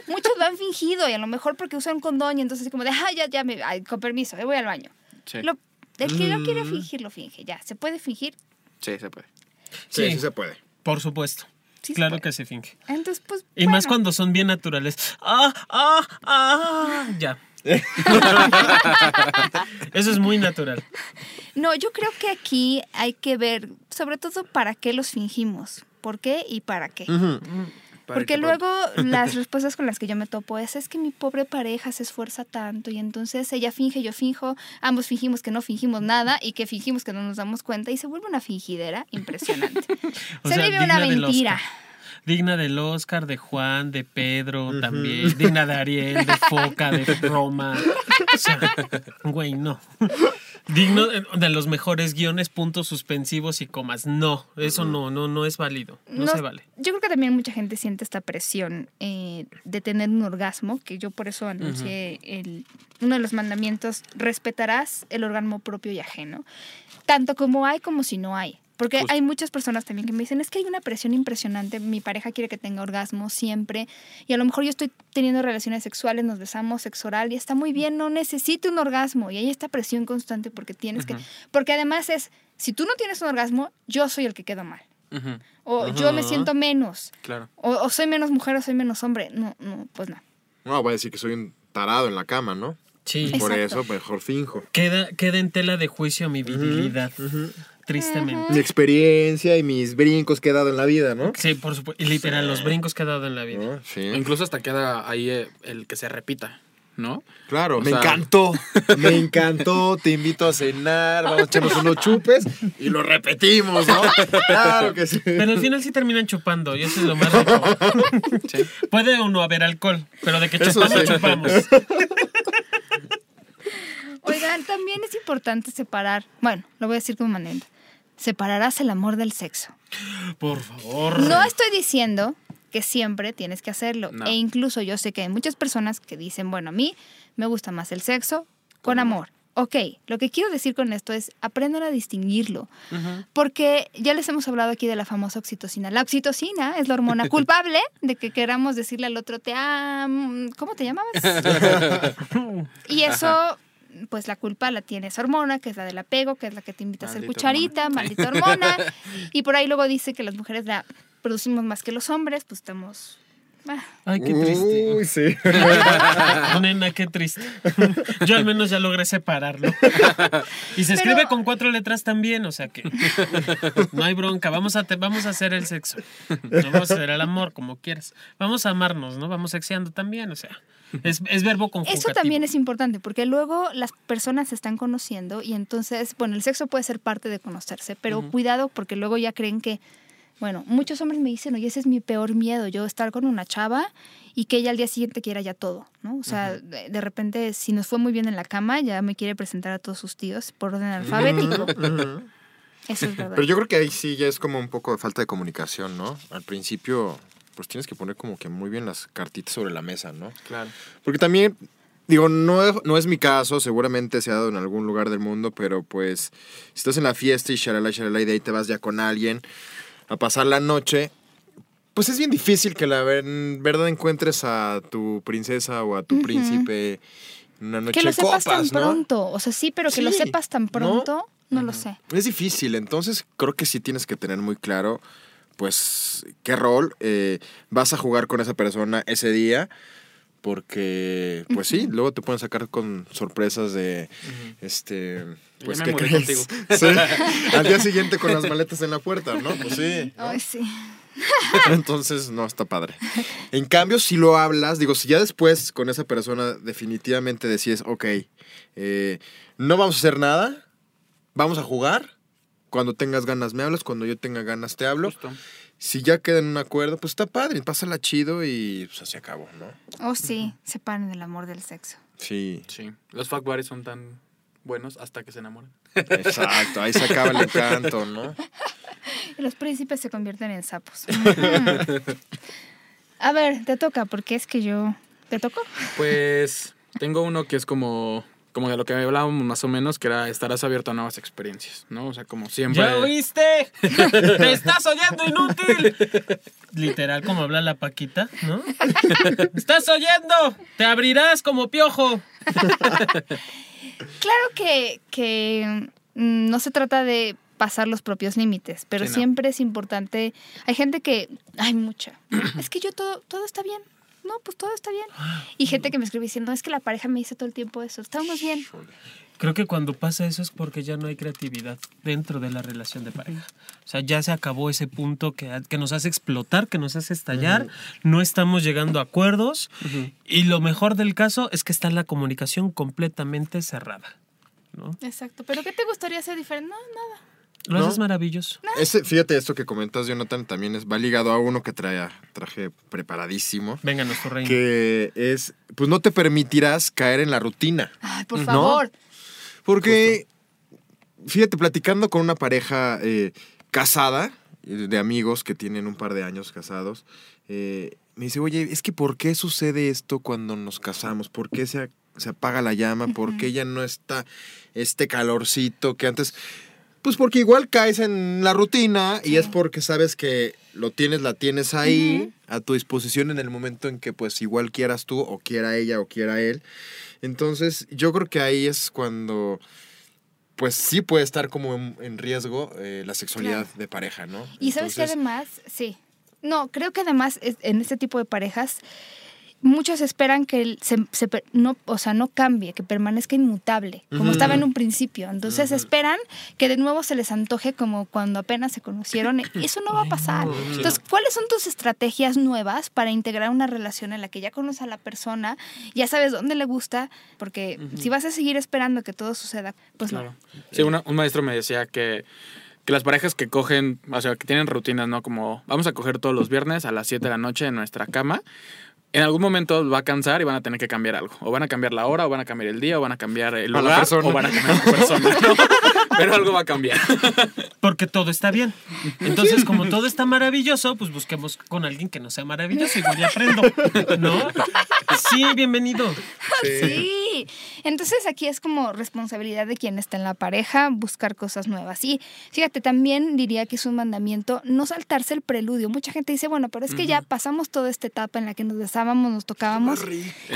Muchos lo han fingido y a lo mejor porque usan condón y entonces como de, ah, ya, ya, me, ay, con permiso, eh, voy al baño. Sí, Lo- el que no Mm. quiere fingir, lo finge, ya. ¿Se puede fingir? sí, se puede. Sí, Sí. sí se puede. Por supuesto. Sí claro que se finge. Entonces, pues. Y más cuando son bien naturales. ¡Ah, ah, ah! Ya. Eso es muy natural. No, yo creo que aquí hay que ver, sobre todo, para qué los fingimos. ¿Por qué y para qué? Porque luego las respuestas con las que yo me topo es, es que mi pobre pareja se esfuerza tanto y entonces ella finge, yo finjo, ambos fingimos que no fingimos nada y que fingimos que no nos damos cuenta y se vuelve una fingidera impresionante. Se sea, vive una mentira. Digna del Oscar, de Juan, de Pedro también. Digna de Ariel, de Foca, de Roma. O sea, güey, no. Digno de, de los mejores guiones, puntos suspensivos y comas. No, eso no, no, no es válido. No, se vale. Yo creo que también mucha gente siente esta presión eh, de tener un orgasmo, que yo por eso anuncié el, uno de los mandamientos, respetarás el orgasmo propio y ajeno, tanto como hay como si no hay. Porque Justo. hay muchas personas también que me dicen, es que hay una presión impresionante, mi pareja quiere que tenga orgasmo siempre, y a lo mejor yo estoy teniendo relaciones sexuales, nos besamos, sexo oral, y está muy bien, no necesito un orgasmo, y hay esta presión constante porque tienes que, porque además es, si tú no tienes un orgasmo, yo soy el que queda mal, o yo me siento menos, claro. o, o soy menos mujer o soy menos hombre, no, no, pues no. No, voy a decir que soy un tarado en la cama, ¿no? Sí. Por Exacto. eso mejor finjo. Queda, queda en tela de juicio mi virilidad. Tristemente. Mi experiencia y mis brincos que he dado en la vida, ¿no? Sí, por supuesto. Y literal, los brincos que ha dado en la vida. ¿No? Sí. Incluso hasta queda ahí eh, el que se repita, ¿no? Claro, O me sea- encantó. Me encantó. Te invito a cenar, vamos a echarnos unos chupes y lo repetimos, ¿no? Claro que sí. Pero al final sí terminan chupando y eso es lo más rico. Sí. Puede o no haber alcohol, pero de que chupamos, sí. chupamos. Oigan, también es importante separar, bueno, lo voy a decir como manera, separarás el amor del sexo. Por favor. No estoy diciendo que siempre tienes que hacerlo. No. E incluso yo sé que hay muchas personas que dicen, bueno, a mí me gusta más el sexo con amor. Ok, lo que quiero decir con esto es aprendan a distinguirlo. Porque ya les hemos hablado aquí de la famosa oxitocina. La oxitocina es la hormona culpable de que queramos decirle al otro, te amo, ¿cómo te llamabas? y eso, pues la culpa la tiene esa hormona, que es la del apego, que es la que te invita a hacer cucharita, maldita hormona. y por ahí luego dice que las mujeres la producimos más que los hombres, pues estamos... ah, Ay, qué triste. Uy, sí. Nena, qué triste. Yo al menos ya logré separarlo. Y se escribe con cuatro letras también, o sea que no hay bronca. Vamos a, te- vamos a hacer el sexo. No vamos a hacer el amor, como quieras. Vamos a amarnos, ¿no? Vamos sexeando también, o sea. Es, es verbo conjugativo. Eso también es importante porque luego las personas se están conociendo y entonces, bueno, el sexo puede ser parte de conocerse, pero cuidado porque luego ya creen que, bueno, muchos hombres me dicen, oye, ese es mi peor miedo, yo estar con una chava y que ella al día siguiente quiera ya todo, ¿no? O sea, de, de repente, si nos fue muy bien en la cama, ya me quiere presentar a todos sus tíos por orden alfabético. Eso es verdad. Pero yo creo que ahí sí ya es como un poco de falta de comunicación, ¿no? Al principio, pues tienes que poner como que muy bien las cartitas sobre la mesa, ¿no? Claro. Porque también, digo, no es, no es mi caso, seguramente se ha dado en algún lugar del mundo, pero pues si estás en la fiesta y shalala, shalala, y de ahí te vas ya con alguien a pasar la noche, pues es bien difícil que la verdad encuentres a tu princesa o a tu Ujú. príncipe en una noche que lo sepas copas, tan ¿no? pronto, o sea, sí, pero que lo sepas tan ¿no? pronto, no, lo sé. Es difícil, entonces creo que sí tienes que tener muy claro, pues, qué rol eh, vas a jugar con esa persona ese día, porque, pues sí, luego te pueden sacar con sorpresas de, este, pues, me ¿qué crees? Sí, al día siguiente con las maletas en la puerta, ¿no? Pues sí. ¿no? Ay, sí. Entonces, no, está padre. En cambio, si lo hablas, digo, si ya después con esa persona definitivamente decides, ok, eh, no vamos a hacer nada, vamos a jugar. Cuando tengas ganas me hablas, cuando yo tenga ganas te hablo. Justo. Si ya queda en un acuerdo, pues está padre, pásala chido y pues así acabó, ¿no? Oh, sí, separen el amor del sexo. Sí, Sí. Los fuck buddies son tan buenos hasta que se enamoran. exacto, ahí se acaba el encanto, ¿no? Y los príncipes se convierten en sapos. A ver, te toca, porque es que yo... ¿Te tocó? Pues tengo uno que es como, como de lo que hablábamos más o menos, que era estarás abierto a nuevas experiencias, ¿no? O sea, como siempre. ¿Ya oíste? ¡Te estás oyendo, inútil! Literal, como habla la Paquita, ¿no? ¡Estás oyendo! ¡Te abrirás como piojo! Claro que, que mm, no se trata de pasar los propios límites, pero Sí, no. siempre es importante. Hay gente que, hay mucha. es que yo todo, todo está bien. No, pues todo está bien. Y gente que me escribe diciendo, es que la pareja me dice todo el tiempo eso. Estamos bien. Creo que cuando pasa eso es porque ya no hay creatividad dentro de la relación de pareja. O sea, ya se acabó ese punto que, que nos hace explotar, que nos hace estallar, no estamos llegando a acuerdos y lo mejor del caso es que está la comunicación completamente cerrada. ¿no? Exacto. ¿Pero qué te gustaría hacer diferente? No, nada. Lo ¿No? haces maravilloso. Ese, fíjate, esto que comentas, Jonathan, también es, va ligado a uno que trae, traje preparadísimo. Venga, nuestro reino. Que es, pues no te permitirás caer en la rutina. Ay, por ¿No? Porque, fíjate, platicando con una pareja eh, casada, eh, de amigos que tienen un par de años casados, eh, me dice, oye, es que ¿por qué sucede esto cuando nos casamos? ¿Por qué se, se apaga la llama? ¿Por qué ya no está este calorcito que antes... Pues porque igual caes en la rutina y es porque sabes que lo tienes, la tienes ahí a tu disposición en el momento en que pues igual quieras tú o quiera ella o quiera él. Entonces yo creo que ahí es cuando pues sí puede estar como en, en riesgo eh, la sexualidad Claro. de pareja, ¿no? Y sabes que además, sí. No, creo que además en este tipo de parejas muchos esperan que se, no, o sea, no cambie, que permanezca inmutable, como estaba en un principio. Entonces esperan que de nuevo se les antoje como cuando apenas se conocieron. Eso no va a pasar. Entonces, ¿cuáles son tus estrategias nuevas para integrar una relación en la que ya conoces a la persona, ya sabes dónde le gusta? Porque si vas a seguir esperando que todo suceda, pues Claro. Sí, una- un maestro me decía que, que las parejas que cogen, o sea, que tienen rutinas, ¿no? Como vamos a coger todos los viernes a las 7 de la noche en nuestra cama. En algún momento va a cansar y van a tener que cambiar algo. O van a cambiar la hora, o van a cambiar el día, o van a cambiar el lugar, persona. o van a cambiar la persona. ¿no? Pero algo va a cambiar. Porque todo está bien. Entonces, como todo está maravilloso, pues busquemos con alguien que no sea maravilloso. Igual ya aprendo. ¿No? Sí, bienvenido. Sí. Entonces aquí es como responsabilidad de quien está en la pareja buscar cosas nuevas. Y fíjate, también diría que es un mandamiento no saltarse el preludio. Mucha gente dice, bueno, pero es que ya pasamos toda esta etapa en la que nos besábamos, nos tocábamos.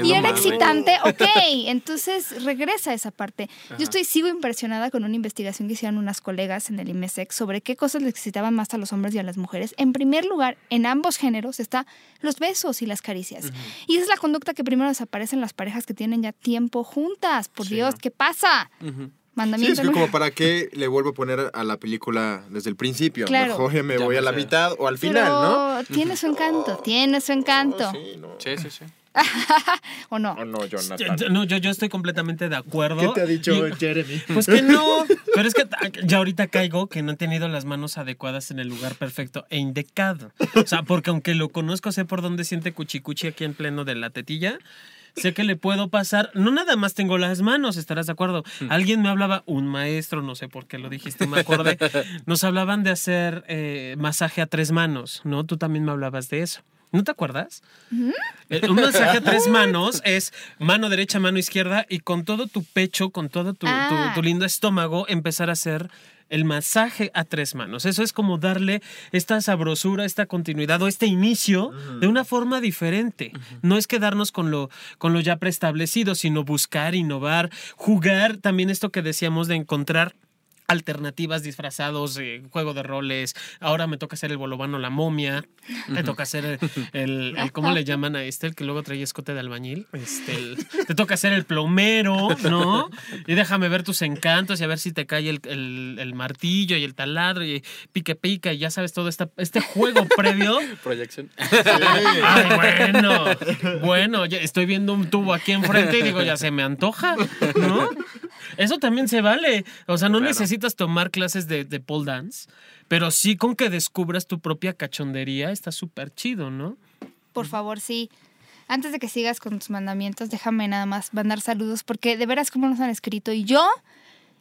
Y era excitante, ok, entonces regresa a esa parte. Yo estoy, sigo impresionada con una investigación que hicieron unas colegas en el IMESEC sobre qué cosas les excitaban más a los hombres y a las mujeres. En primer lugar, en ambos géneros está los besos y las caricias. Y esa es la conducta que primero desaparece en las parejas que tienen ya tiempo juntas. Por Sí, Dios, ¿no? ¿qué pasa? Ujú. Sí, Mandamiento. es que como para qué le vuelvo a poner a la película desde el principio. Claro. Mejor ya me Ya voy me a la sé. mitad o al final, ¿no? Pero tiene su encanto, tiene su encanto. Sí, no. Sí, sí, sí. ¿O no? Oh, no, Yo- Jonathan. No, yo, yo estoy completamente de acuerdo. ¿Qué te ha dicho Y- Jeremy? Pues que no. Pero es que ya ahorita caigo que no he tenido las manos adecuadas en el lugar perfecto e indicado. O sea, porque aunque lo conozco, sé por dónde siente cuchicuchi aquí en pleno de la tetilla. Sé que le puedo pasar. No nada más tengo las manos, estarás de acuerdo. Alguien me hablaba, un maestro, no sé por qué lo dijiste, me acordé. Nos hablaban de hacer eh, masaje a tres manos, ¿no? Tú también me hablabas de eso. ¿No te acuerdas? Eh, Un masaje a tres manos es mano derecha, mano izquierda y con todo tu pecho, con todo tu, tu- Ah. tu lindo estómago, empezar a hacer el masaje a tres manos. Eso es como darle esta sabrosura, esta continuidad o este inicio de una forma diferente. No es quedarnos con lo, con lo ya preestablecido, sino buscar, innovar, jugar. También esto que decíamos de encontrar alternativas disfrazados, eh, juego de roles. Ahora me toca hacer el bolobano la momia. Me toca hacer el, el- el- ¿cómo le llaman a este? El que luego trae escote de albañil. Este, el- te toca hacer el plomero, ¿no? Y déjame ver tus encantos y a ver si te cae el, el- el martillo y el taladro y pique pica y ya sabes todo esta, este juego previo. Proyección. Ay, bueno, bueno, ya estoy viendo un tubo aquí enfrente y digo, ya se me antoja, ¿no? Eso también se vale. O sea, no Claro. necesitas tomar clases de, de pole dance, pero sí con que descubras tu propia cachondería está súper chido, ¿no? Por favor, sí. Antes de que sigas con tus mandamientos, déjame nada más mandar saludos porque de veras cómo nos han escrito y yo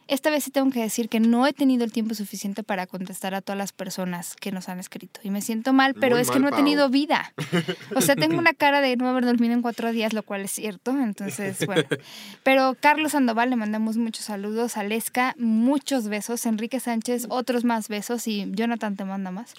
esta vez sí tengo que decir que no he tenido el tiempo suficiente para contestar a todas las personas que nos han escrito y me siento mal, pero Muy es que no he Pau. tenido vida. O sea, tengo una cara de no haber dormido en cuatro días, lo cual es cierto, entonces, bueno. Pero Carlos Sandoval le mandamos muchos saludos, Aleska, muchos besos, Enrique Sánchez, otros más besos y Jonathan te manda más.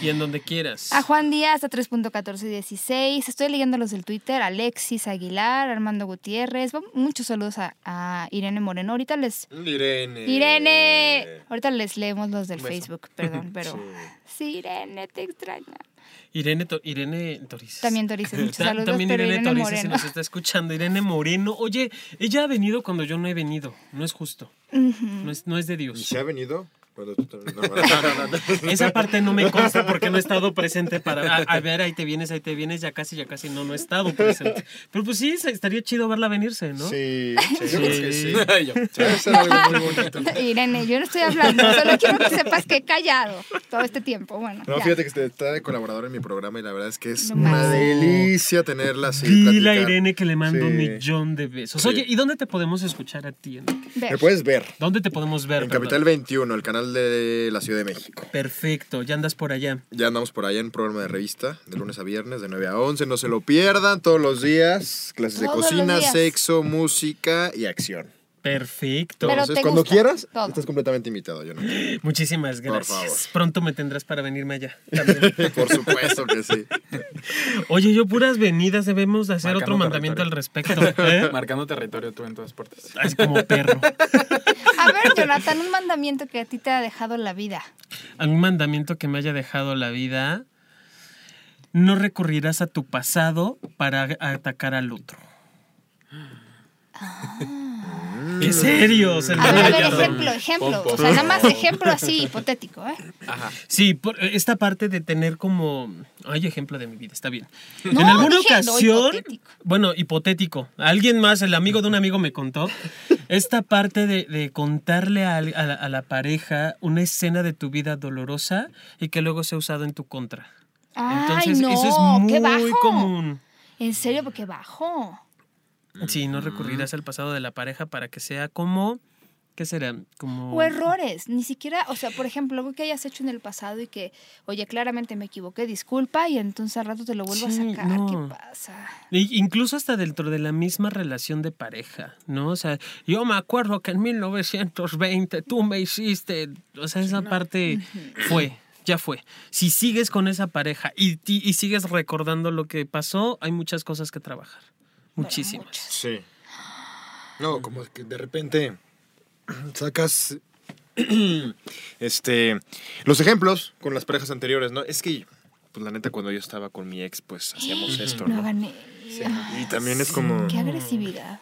Y en donde quieras. A Juan Díaz a 3.1416. Estoy leyendo los del Twitter. Alexis Aguilar, Armando Gutiérrez. Muchos saludos a, a Irene Moreno. Ahorita les... Irene. Irene. Ahorita les leemos los del Beso. Facebook, perdón, pero... Sí, Irene, te extraño. Irene, To- Irene Torices. También Torices, muchos Ta- saludos, También pero Irene, Irene Torices, si Moreno. nos está escuchando. Irene Moreno. Oye, ella ha venido cuando yo no he venido. No es justo. No es, no es de ¿Y Dios. se ha venido? Cuando tú también- no, no, no, no. Esa parte no me consta porque no he estado presente para. A, a ver, ahí te vienes, ahí te vienes, ya casi, ya casi. No, no he estado presente. Pero pues sí, estaría chido verla venirse, ¿no? Sí, sí, yo creo que sí. Y yo, Debe ser algo muy bonito. Irene, yo no estoy hablando, solo quiero que sepas que he callado todo este tiempo. Bueno, No, ya. fíjate que está de colaborador en mi programa y la verdad es que es No una delicia tenerla así. Dile a. Irene que le mando un Sí. millón de besos. Oye, ¿y dónde te podemos escuchar a ti, Enrique? Ver. Me puedes ver ¿Dónde te podemos ver? en perdón? Capital 21, el canal de la Ciudad de México. Perfecto, ya andas por allá. Ya andamos por allá en un programa de revista, de lunes a viernes, de 9 a 11. No se lo pierdan todos los días. Clases de cocina, sexo, música y acción. Perfecto. Pero Entonces, cuando gusta quieras, todo. estás completamente invitado, yo no. Muchísimas Por gracias. favor. Pronto me tendrás para venirme allá. también. Por supuesto que sí. Oye, yo puras venidas debemos de hacer Marcando otro mandamiento al respecto. ¿eh? marcando territorio tú en todas partes. Es como perro. A ver, Jonathan, un mandamiento que a ti te ha dejado la vida. Algún mandamiento que me haya dejado la vida. No recurrirás a tu pasado para atacar al otro. ¡Qué serio! Se A ver, a ver, ejemplo, ejemplo. O sea, nada más ejemplo así, hipotético, ¿eh? Ajá. Sí, por esta parte de tener como. Ay, ejemplo de mi vida, está bien. No, en alguna dije, no, ocasión. hipotético. bueno, hipotético. Alguien más, el amigo de un amigo me contó. Esta parte de, de contarle a, a la, a la pareja una escena de tu vida dolorosa y que luego sea usado en tu contra. Ay, Entonces, no, eso es qué muy bajo. común. En serio, porque bajo. Sí, no recurrirás al pasado de la pareja para que sea como. ¿Qué será? Como. O errores, ni siquiera, o sea, por ejemplo, algo que hayas hecho en el pasado y que, oye, claramente me equivoqué, disculpa, y entonces al rato te lo vuelvo Sí, a sacar. no. ¿Qué pasa? Y- Incluso hasta dentro de la misma relación de pareja, ¿no? O sea, yo me acuerdo que en 1920 tú me hiciste, o sea, esa parte fue, ya fue. Si sigues con esa pareja y, y sigues recordando lo que pasó, hay muchas cosas que trabajar. Muchísimas. muchas. Sí. No, como que de repente sacas este los ejemplos con las parejas anteriores, ¿no? Es que pues la neta cuando yo estaba con mi ex pues hacíamos esto, No ¿no? hagan e- Y también es como Qué agresividad.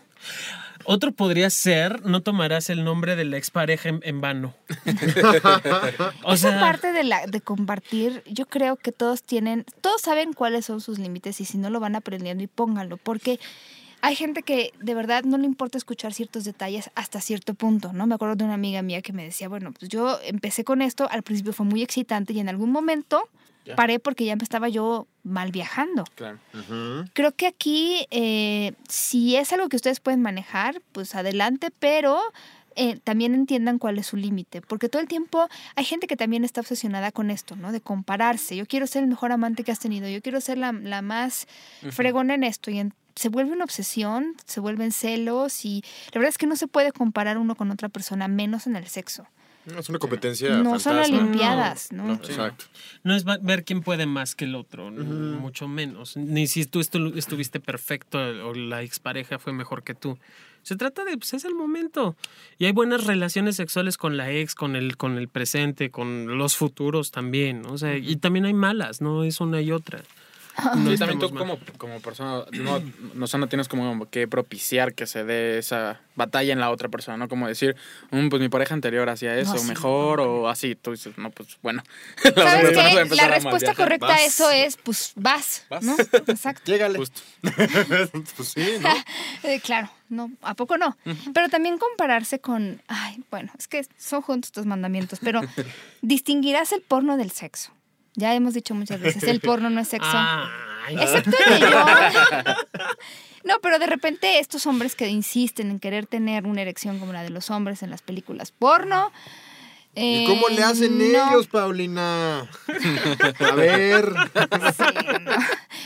Otro podría ser, no tomarás el nombre de la expareja en, en vano. o Esa sea, parte de, la, de compartir, yo creo que todos tienen, todos saben cuáles son sus límites y si no lo van aprendiendo y pónganlo, porque hay gente que de verdad no le importa escuchar ciertos detalles hasta cierto punto, ¿no? Me acuerdo de una amiga mía que me decía, bueno, pues yo empecé con esto, al principio fue muy excitante y en algún momento Ya. paré porque ya me estaba yo mal viajando. Claro. Creo que aquí, eh, si es algo que ustedes pueden manejar, pues adelante, pero eh, también entiendan cuál es su límite, porque todo el tiempo hay gente que también está obsesionada con esto, ¿no? De compararse. Yo quiero ser el mejor amante que has tenido, yo quiero ser la, la más fregona en esto y en- se vuelve una obsesión, se vuelven celos y la verdad es que no se puede comparar uno con otra persona, menos en el sexo. No, es una competencia No son olimpiadas, ¿no? No, exacto. No es ver quién puede más que el otro, mucho menos. Ni si tú estu- estuviste perfecto o la expareja fue mejor que tú. Se trata de, pues es el momento. Y hay buenas relaciones sexuales con la ex, con el, con el presente, con los futuros también. ¿no? O sea, y también hay malas, no es una y otra. No y también tú como, como persona, no, no, o sea, no tienes como que propiciar que se dé esa batalla en la otra persona, ¿no? Como decir, "Mm, pues mi pareja anterior hacía eso, sí, mejor, o así. Tú dices, no, pues bueno. ¿Sabes qué? La respuesta correcta a eso es, pues vas, Vas. ¿no? Exacto. Llégale. Justo. pues sí, ¿no? Eh, claro, no, ¿a poco no? Pero también compararse con, ay, bueno, es que son juntos estos mandamientos, pero distinguirás el porno del sexo. Ya hemos dicho muchas veces, el porno no es sexo. Ay, Excepto el de yo. No, pero de repente estos hombres que insisten en querer tener una erección como la de los hombres en las películas porno. ¿Y eh, cómo le hacen no. ellos, Paulina? A ver, Sí, no.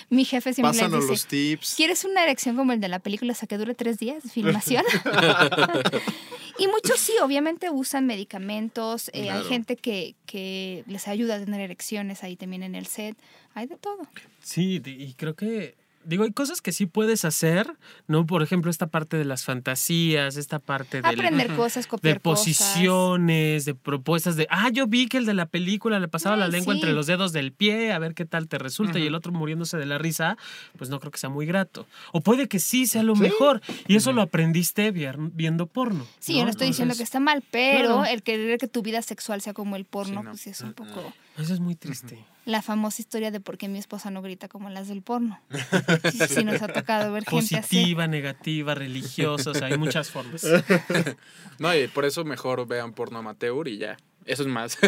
Mi jefe siempre les pásanos dice, los tips. ¿Quieres una erección como el de la película, o sea, que dure tres días de filmación? y muchos sí, obviamente usan medicamentos. eh, Hay gente que, que les ayuda a tener erecciones ahí también en el set. Hay de todo. Sí, y creo que Digo, hay cosas que sí puedes hacer, ¿no? Por ejemplo, esta parte de las fantasías, esta parte del- Aprender cosas, de copiar cosas. posiciones, de propuestas de, ah, yo vi que el de la película le pasaba la lengua sí. entre los dedos del pie, a ver qué tal te resulta, y el otro muriéndose de la risa, pues no creo que sea muy grato. O puede que sí sea lo mejor, y eso lo aprendiste viendo porno. Sí, yo no estoy diciendo que está mal, pero Claro. el querer que tu vida sexual sea como el porno, Sí, no. pues es un poco Eso es muy triste. la famosa historia de por qué mi esposa no grita como las del porno. Sí, sí, nos ha tocado ver gente así. Positiva, negativa, religiosa, o sea, hay muchas formas. No, y por eso mejor vean porno amateur y ya. Eso es más.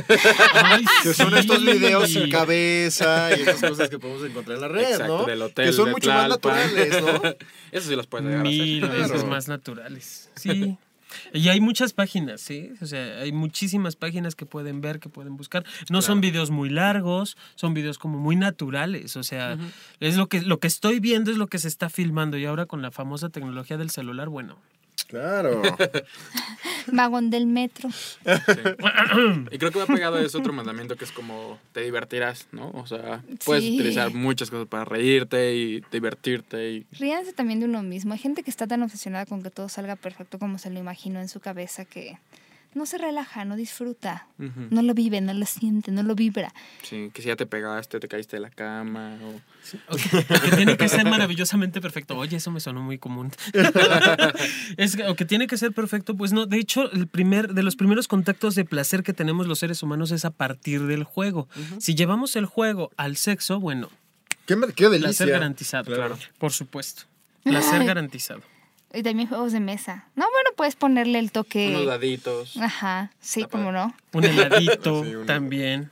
Ay, Que son sí. estos videos sin cabeza y estas cosas que podemos encontrar en la red, Exacto, ¿no? del hotel que son de mucho más naturales, ¿no? Eso sí los puedes llegar a hacer. Mil Claro. veces más naturales. Sí. Y hay muchas páginas, ¿sí? O sea, hay muchísimas páginas que pueden ver, que pueden buscar. No son videos muy largos, son videos como muy naturales. O sea, es lo que, lo que estoy viendo es lo que se está filmando. Y ahora con la famosa tecnología del celular, bueno. Claro. Vagón del metro. Y creo que va pegado a eso otro mandamiento que es como te divertirás, ¿no? O sea, puedes Sí. utilizar muchas cosas para reírte y divertirte y Ríanse también de uno mismo. Hay gente que está tan obsesionada con que todo salga perfecto como se lo imaginó en su cabeza que no se relaja, no disfruta, no lo vive, no lo siente, no lo vibra. sí, que si ya te pegaste, te caíste de la cama o que, tiene que ser maravillosamente perfecto. Oye, eso me sonó muy común. es que, o que tiene que ser perfecto, pues no. De hecho, el primer, de los primeros contactos de placer que tenemos los seres humanos es a partir del juego. Si llevamos el juego al sexo, bueno, Qué, qué delicia. placer garantizado, Claro. claro. Por supuesto. Placer Ay. garantizado. Y también juegos de mesa. No, bueno, puedes ponerle el unos toque. daditos. Ajá, sí, cómo no. Un heladito Sí, un- también.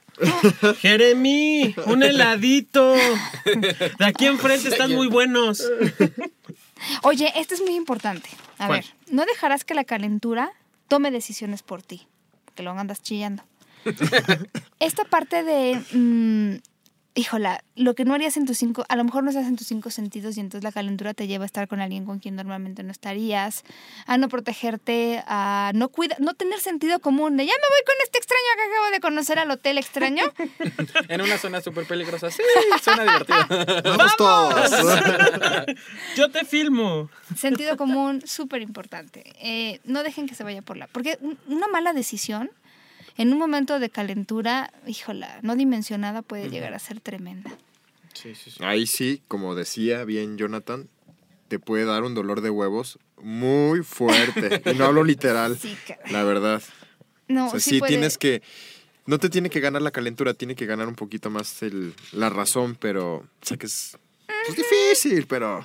Jeremy, un heladito. De aquí enfrente están muy buenos. Oye, esto es muy importante. A ¿Cuál? ver, no dejarás que la calentura tome decisiones por ti, que luego andas chillando. Esta parte de, mm, híjola, lo que no harías en tus cinco, a lo mejor no estás en tus cinco sentidos y entonces la calentura te lleva a estar con alguien con quien normalmente no estarías, a no protegerte, a no cuida, no tener sentido común de ya me voy con este extraño que acabo de conocer al hotel extraño. En una zona súper peligrosa. Sí, suena divertido. Vamos todos. Yo te filmo. Sentido común, súper importante. Eh, no dejen que se vaya por la. Porque un- una mala decisión en un momento de calentura, híjola, no dimensionada puede llegar a ser tremenda. Sí, sí, sí. Ahí sí, como decía bien Jonathan, te puede dar un dolor de huevos muy fuerte. Y no hablo literal, la verdad. No, o sea, sí, sí, puede- tienes que... No te tiene que ganar la calentura, tiene que ganar un poquito más el- la razón, pero... Sé que es pues, difícil, pero...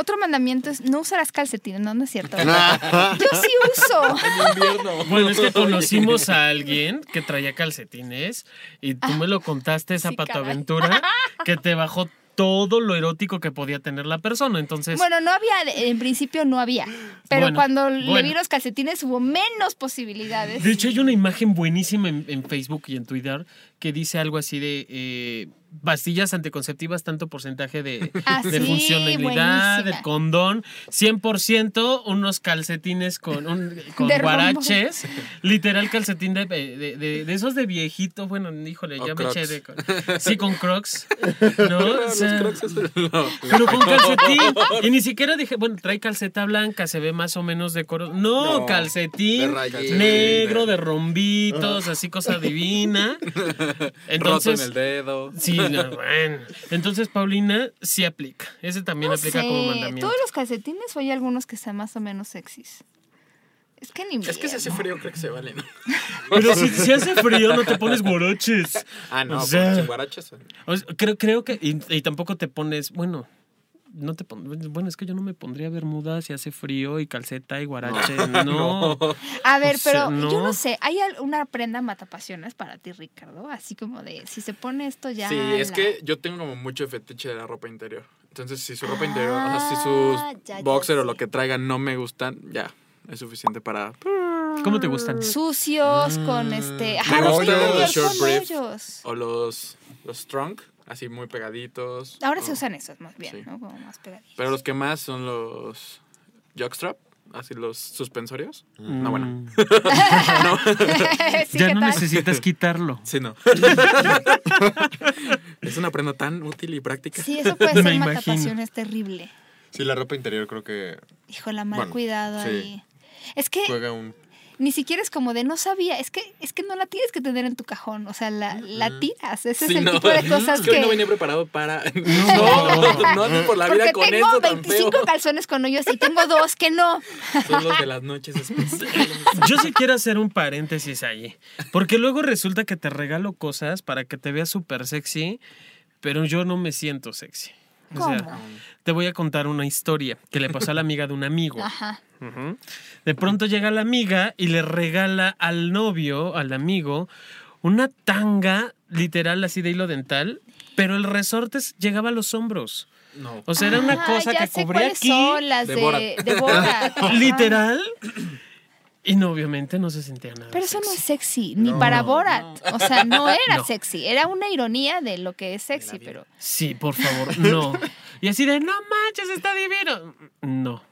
Otro mandamiento es no usarás calcetines. No, no es cierto. Ah, Yo sí uso. invierno. Bueno, es que conocimos a alguien que traía calcetines y tú me lo contaste esa sí, que te bajó todo lo erótico que podía tener la persona. Entonces, Bueno, no había, en principio no había. Pero Bueno, cuando le vi los calcetines hubo menos posibilidades. de hecho hay una imagen buenísima en, en Facebook y en Twitter que dice algo así de eh, pastillas anticonceptivas, tanto porcentaje de, Ah, de sí, funcionalidad, buenísima. de condón, 100% unos calcetines con, un, con De rombo. guaraches, literal calcetín de, de, de- de esos de viejito, bueno, híjole, O ya me eché de... Sí, con crocs, ¿no? O Los crocs es lo- pero con calcetín. Y ni siquiera dije, bueno, trae calceta blanca, se ve más o menos de coro. No, No, calcetín negro, de rombitos, así cosa divina. roto en Entonces, el dedo. sí, no, bueno. Entonces, Paulina sí aplica. Ese también No aplica sé, como mandamiento. Todos los calcetines o hay algunos que están más o menos sexys. Es que ni Es que si hace frío creo que se vale, ¿no? Pero si, si hace frío, no te pones guaraches. Ah, no, O sea- guaraches. O sea, creo, creo que. Y, y tampoco te pones. Bueno. No te pon- bueno, es que yo no me pondría bermuda si hace frío y calceta y guarache. No. A ver, O sea, pero yo no. no sé, ¿hay una prenda matapasiones para ti, Ricardo? Así como de, si se pone esto ya... Sí, es que yo tengo como mucho fetiche de la ropa interior. Entonces, si su ropa Ah, interior, o sea, si ya, sus ya boxer o lo que traigan no me gustan, ya, es suficiente para... ¿Cómo te gustan? Sucios, con este... Ajá, Me los gusta hoyos, los short con brief. hoyos. O los, los strong, así muy pegaditos. Ahora o- se usan esos más bien, Sí. ¿no? Como más pegaditos. Pero los que más son los jockstrap. así los suspensorios. Mm. No, bueno. Sí, ya ¿qué no tal? necesitas quitarlo. Sí, no. es una prenda tan útil y práctica. Sí, eso puede ser matatación, es terrible. Sí, la ropa interior creo que Hijo, la mal Bueno, cuidado sí. ahí. Es que juega un... ni siquiera es como de no sabía, es que es que no la tienes que tener en tu cajón, o sea, la, la tiras. Ese Sí, es el no. tipo de cosas Es que hoy no venía preparado para. No, no andes por la vida con tengo eso tan 25 feo. calzones con hoyos y tengo dos que no. Son los de las noches especiales. Yo sí quiero hacer un paréntesis allí. Porque luego resulta que te regalo cosas para que te veas súper sexy, pero yo no me siento sexy. O sea, te voy a contar una historia que le pasó a la amiga de un amigo. Ajá. De pronto llega la amiga y le regala al novio, al amigo, una tanga literal así de hilo dental, pero el resorte llegaba a los hombros. No. O sea, era una Ah, cosa ya que sé cubría aquí, son las de, de Borat. de Borat. Literal. Y no, obviamente no se sentía nada. Pero eso no es sexy. ni para Borat. O sea, no era No. sexy. Era una ironía de lo que es sexy, pero. Sí, por favor, no. Y así de, no manches, está divino. No.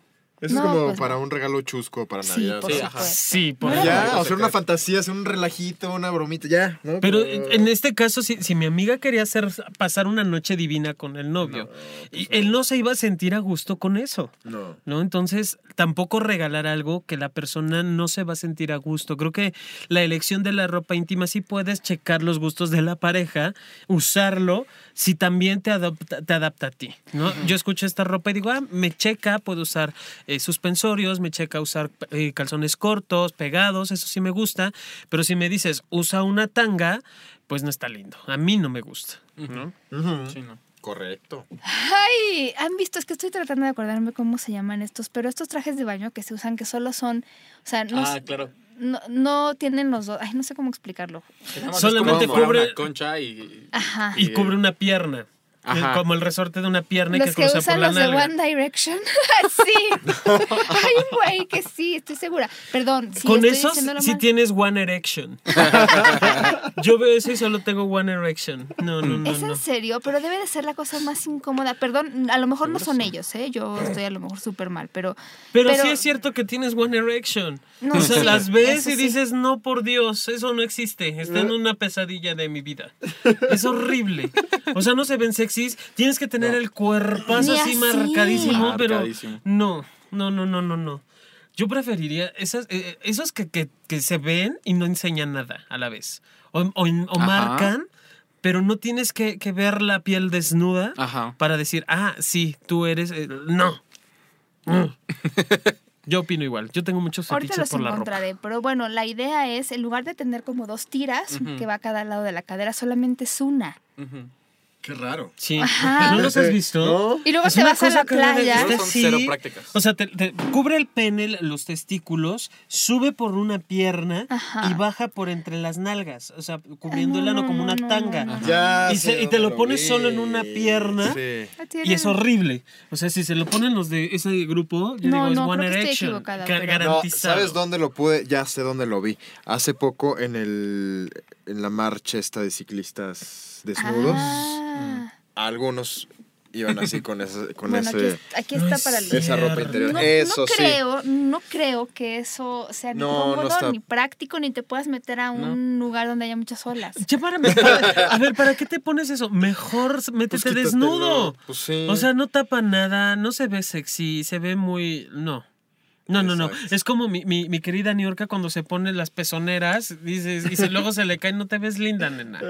Eso No, es como pues para no. un regalo chusco para Sí, Navidad. por Sí, por Ya, algo hacer una fantasía, hacer un relajito, una bromita, ya. ¿no? Pero en este caso, si, si mi amiga quería hacer pasar una noche divina con el novio, y él no se iba a sentir a gusto con eso. No. ¿No? Entonces, tampoco regalar algo que la persona no se va a sentir a gusto. Creo que la elección de la ropa íntima sí puedes checar los gustos de la pareja, usarlo, si también te adapta, te adapta a ti. ¿no? Yo escucho esta ropa y digo, ah, me checa, puedo usar eh, suspensorios, me checa usar eh, calzones cortos, pegados, eso sí me gusta. Pero si me dices, usa una tanga, pues no está lindo. A mí no me gusta. ¿no? Sí, no. Correcto. Ay, han visto, es que estoy tratando de acordarme cómo se llaman estos, pero estos trajes de baño que se usan que solo son, o sea, no, Ah, claro. No, no tienen los dos, ay, no sé cómo explicarlo. Solamente como cubre- una concha y. Ajá. Y cubre una pierna. Ajá. Como el resorte de una pierna y Los que que cruza por usan la los de. One Direction. sí. Hay un güey que sí, estoy segura. Perdón, sí, Con esos sí mal. tienes One Erection. Yo veo eso y solo tengo One Erection. No, no, no. ¿Es no. en serio? Pero debe de ser la cosa más incómoda. Perdón, a lo mejor no son ellos, ¿eh? Yo estoy a lo mejor súper mal, pero... Pero, pero- sí es cierto que tienes One Erection. No, o sea, sí, las ves y sí. dices, no, por Dios, eso no existe. Está en una pesadilla de mi vida. Es horrible. O sea, no se ven sexys. Tienes que tener el cuerpazo así así. marcadísimo, pero Marcadísimo. no, no, no, no, no, no. Yo preferiría esas, eh, esos que, que, que se ven y no enseñan nada a la vez. O, o- o marcan, pero no tienes que, que ver la piel desnuda Ajá. para decir, ah, sí, tú eres. eh, no. Mm. Yo opino igual. Yo tengo muchos Ahorita fetiches los por la ropa. encontraré, pero bueno, la idea es, en lugar de tener como dos tiras que va a cada lado de la cadera, solamente es una. Qué raro. Sí. Ajá. ¿No los has visto? ¿No? Y luego Es te vas a la playa. está Son cero prácticas. O sea, te, te cubre el pene, los testículos, sube por una pierna Ajá. y baja por entre las nalgas. O sea, cubriendo Ah, el no, ano como no, una no, tanga. no, no. Ya Y, se- y te lo pones vi. solo en una pierna. Sí. Y es horrible. O sea, si se lo ponen los de ese grupo, yo No, digo, es no, One Erection. No, garantizado. ¿sabes dónde lo pude? Ya sé dónde lo vi. Hace poco en el en la marcha esta de ciclistas desnudos, Ah. algunos iban así con ese con Bueno, aquí, ese es- aquí está es para el... esa ropa interior. No, Eso no sí. creo, no creo que eso sea ni No, no cómodo, está- ni práctico, ni te puedas meter a un lugar donde haya muchas olas. Ya para, a ver, ¿para qué te pones eso? Mejor métete Pues quítatelo. desnudo. Pues sí. O sea, no tapa nada, no se ve sexy, se ve muy... No. No, no, no. Es como mi, mi, mi querida Niurka cuando se pone las pezoneras dices, y se, luego se le cae, no te ves linda, nena.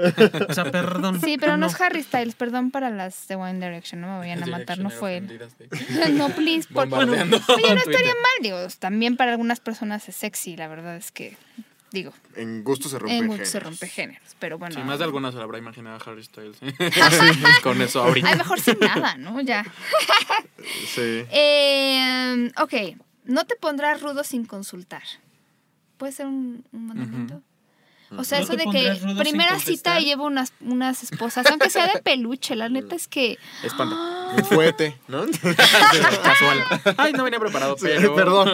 O sea, perdón. Sí, pero no es Harry Styles, perdón para las de One Direction, no me vayan a matar, no fue él. no, please, por, bueno, oye, no estaría mal, digo, también para algunas personas es sexy, la verdad es que, digo, en gusto se rompe en gusto se rompe géneros, pero bueno. Sí, más de alguna se la habrá imaginado a Harry Styles. ¿eh? Con eso A ahorita. lo mejor sin nada, ¿no? Ya. Sí. Eh, ok, no te pondrás rudo sin consultar. ¿Puede ser un, un mandamiento? O sea, ¿No eso de que primera cita y llevo unas, unas esposas, aunque sea de peluche, la neta es que... Espanta. Un fuete, ¿no? Casual. Ay, no venía preparado, pero. Perdón.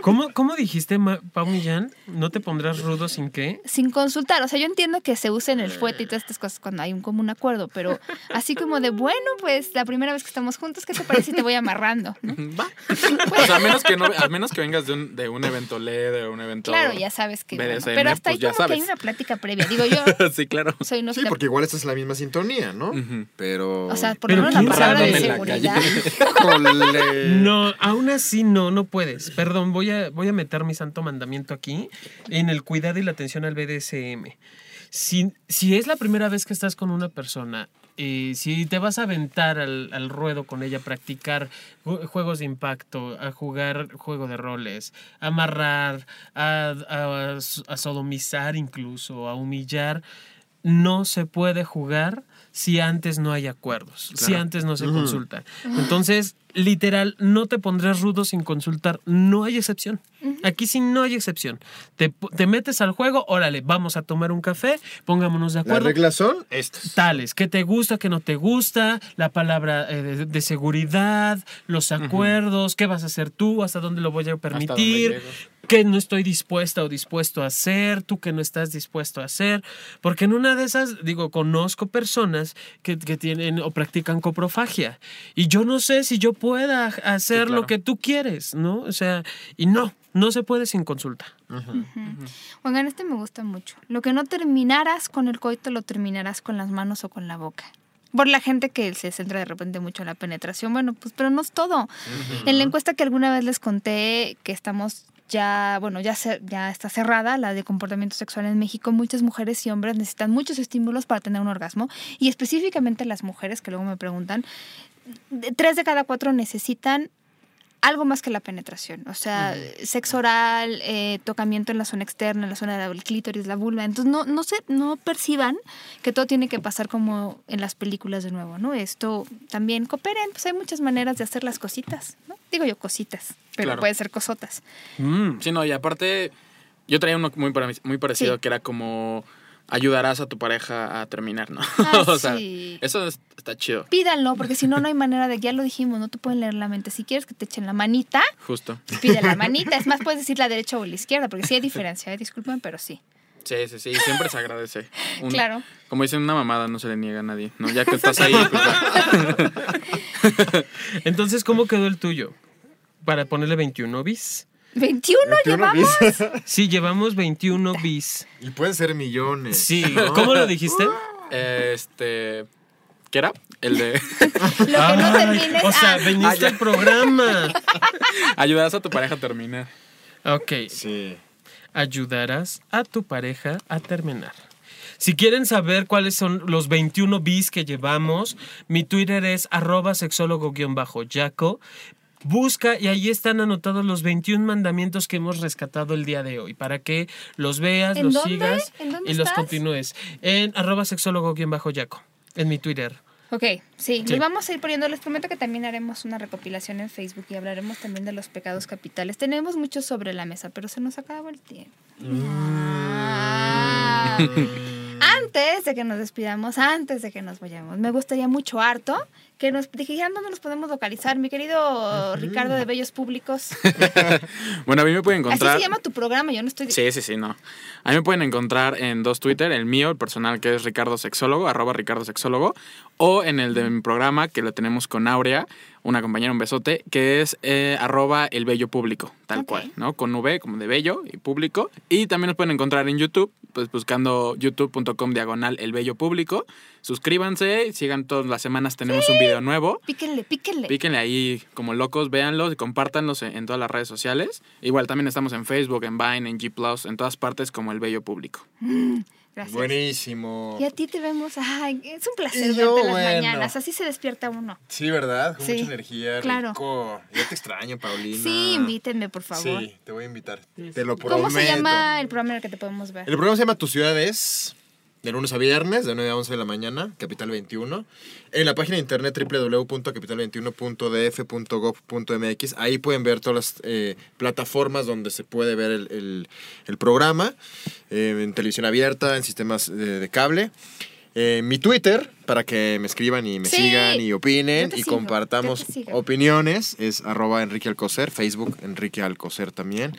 ¿Cómo, cómo dijiste, Ma- Pau Millán? ¿No te pondrás rudo sin qué? Sin consultar. O sea, yo entiendo que se usen el fuete y todas estas cosas cuando hay un común acuerdo, pero así como de, bueno, pues la primera vez que estamos juntos, ¿qué te parece si te voy amarrando? ¿no? Va. O sea, a menos que, no, a menos que vengas de un, de un evento LED o un evento. Claro, ya sabes que. bueno, BDSM, pero hasta ahí pues ya como que hay sabes. una plática previa. Digo, yo sí, claro. soy no Sí, porque igual estás en la misma sintonía, ¿no? Pero. O sea, por lo menos la palabra de seguridad. No, aún así no, no puedes. Perdón, voy a, voy a meter mi santo mandamiento aquí en el cuidado y la atención al BDSM. Si, si es la primera vez que estás con una persona, eh, si te vas a aventar al, al ruedo con ella, a practicar ju- juegos de impacto, a jugar juego de roles, a amarrar, a, a- a sodomizar incluso, a humillar, no se puede jugar si antes no hay acuerdos, si antes no se Ujú. consulta. Entonces, literal, no te pondrás rudo sin consultar. No hay excepción. Aquí sí no hay excepción. Te, te metes al juego, órale, vamos a tomar un café, pongámonos de Las acuerdo. reglas son estas. Tales, que te gusta, que no te gusta, la palabra eh, de, de seguridad, los acuerdos, qué vas a hacer tú, hasta dónde lo voy a permitir, qué no estoy dispuesta o dispuesto a hacer, tú que no estás dispuesto a hacer. Porque en una de esas, digo, conozco personas que, que tienen o practican coprofagia. Y yo no sé si yo pueda hacer claro. lo que tú quieres, ¿no? O sea, y no, no se puede sin consulta. Oigan, este me gusta mucho. Lo que no terminarás con el coito, lo terminarás con las manos o con la boca. Por la gente que se centra de repente mucho en la penetración, bueno, pues, pero no es todo. En la encuesta que alguna vez les conté, que estamos ya, bueno, ya, cer- ya está cerrada, la de comportamiento sexual en México, muchas mujeres y hombres necesitan muchos estímulos para tener un orgasmo. Y específicamente las mujeres, que luego me preguntan, tres de cada cuatro necesitan algo más que la penetración, o sea, sexo oral, eh, tocamiento en la zona externa, en la zona del clítoris, la vulva. Entonces no, no se, no perciban que todo tiene que pasar como en las películas de nuevo, ¿no? Esto también cooperen, pues hay muchas maneras de hacer las cositas, ¿no? Digo yo cositas, pero Claro. puede ser cosotas. Mm. Sí, no, y aparte, yo traía uno muy, muy parecido Sí. que era como ayudarás a tu pareja a terminar, ¿no? Ah, o sea, sí. eso es- está chido, Pídanlo, porque si no, no hay manera de, ya lo dijimos, no te pueden leer la mente. Si quieres que te echen la manita, justo. pide la manita. Es más, puedes decir la derecha o la izquierda, porque sí hay diferencia, ¿eh? disculpen, pero sí. Sí, sí, sí, siempre se agradece. Un- Claro. Como dicen, una mamada no se le niega a nadie, ¿no? Ya que estás ahí, pues. Entonces, ¿cómo quedó el tuyo? Para ponerle 21 bis. 21 llevamos. Sí, llevamos 21 bis. Y pueden ser millones. Sí, ¿cómo lo dijiste? Este. ¿Qué era? El de Lo que no Ay, termines. O sea, ah, veniste al programa. ayudarás a tu pareja a terminar. Ok, Sí. ayudarás a tu pareja a terminar. Si quieren saber cuáles son los 21 bis que llevamos, mi Twitter es arroba sexólogo-yaco. Busca y ahí están anotados los 21 mandamientos que hemos rescatado el día de hoy para que los veas, ¿En los dónde? sigas ¿En dónde y los continúes. En arroba sexólogo-yaco, en mi Twitter. Ok, sí, Sí. los vamos a ir poniendo. Les prometo que también haremos una recopilación en Facebook y hablaremos también de los pecados capitales. Tenemos mucho sobre la mesa, pero se nos acaba el tiempo. Ah. Antes de que nos despidamos, antes de que nos vayamos, me gustaría mucho harto que nos dijeran dónde nos podemos localizar, mi querido Ricardo de Bellos Públicos. Bueno, a mí me pueden Así encontrar. se llama tu programa, yo no estoy... Sí, sí, sí, no. A mí me pueden encontrar en dos Twitter, el mío, el personal que es Ricardo Sexólogo, arroba Ricardo Sexólogo, o en el de mi programa que lo tenemos con Aurea, una compañera, un besote, que es eh, arroba el bello público, tal cual, ¿no? Con V como de bello y público. Y también nos pueden encontrar en YouTube, pues buscando youtube.com diagonal el bello público. Suscríbanse, sigan todas las semanas, tenemos un video nuevo. Píquenle, píquenle. Píquenle ahí como locos, véanlos y compártanlos en, en todas las redes sociales. Igual también estamos en Facebook, en Vine, en G+, en todas partes como el bello público. Gracias. Buenísimo. Y a ti te vemos. Ay, es un placer Y yo, verte en las mañanas. Así se despierta uno. Sí, ¿verdad? Con Sí, mucha energía. claro. Rico. Ya te extraño, Paulina. Sí, invítenme, por favor. Sí, te voy a invitar. Te lo prometo. ¿Cómo se llama el programa en el que te podemos ver? El programa se llama Tu Ciudad es de lunes a viernes, de 9 a 11 de la mañana, Capital 21. En la página de internet www.capital21.df.gov.mx, ahí pueden ver todas las eh, plataformas donde se puede ver el, el- el programa, eh, en televisión abierta, en sistemas de, de cable. eh, mi Twitter para que me escriban y me Sí. sigan y opinen y sigo, compartamos opiniones. Es arroba Enrique Alcocer, Facebook Enrique Alcocer también.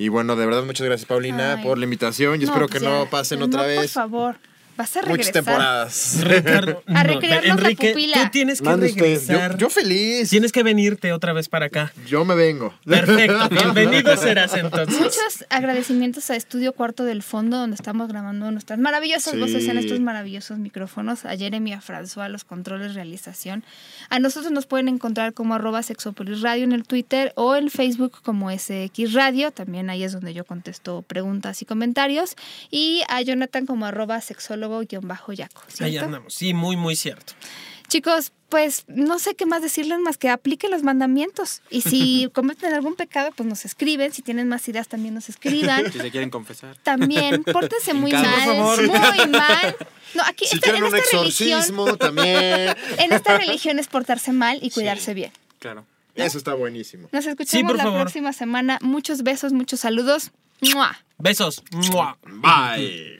Y bueno, de verdad, muchas gracias, Paulina, Ay. por la invitación. Y espero pues que ya. no pasen No, otra Por vez favor, vas a regresar. muchas temporadas. Ricardo, A no, recrearnos la Enrique, pupila. tú tienes que regresar. Yo, yo feliz. Tienes que venirte otra vez para acá. Yo me vengo. Perfecto, bienvenido serás entonces. Muchos agradecimientos a Estudio Cuarto del Fondo, donde estamos grabando nuestras maravillosas Sí. voces en estos maravillosos micrófonos. A Jeremy, a François, los controles, realización. A nosotros nos pueden encontrar como arroba Sexopolis Radio en el Twitter o en Facebook como SX Radio. También ahí es donde yo contesto preguntas y comentarios. Y a Jonathan como arroba sexólogo-yaco. Ahí ¿cierto? andamos. Sí, muy, muy cierto. Chicos, pues no sé qué más decirles más que apliquen los mandamientos. Y si cometen algún pecado, pues nos escriben. Si tienen más ideas, también nos escriban. Si se quieren confesar. También, pórtense muy mal. por favor. Muy mal. No, aquí Si esta- en un esta religión. exorcismo también. En esta religión es portarse mal y cuidarse bien. Claro. Eso está buenísimo. Nos Sí, escuchamos por la favor. próxima semana. Muchos besos, muchos saludos. ¡Mua! Besos. ¡Mua! Bye.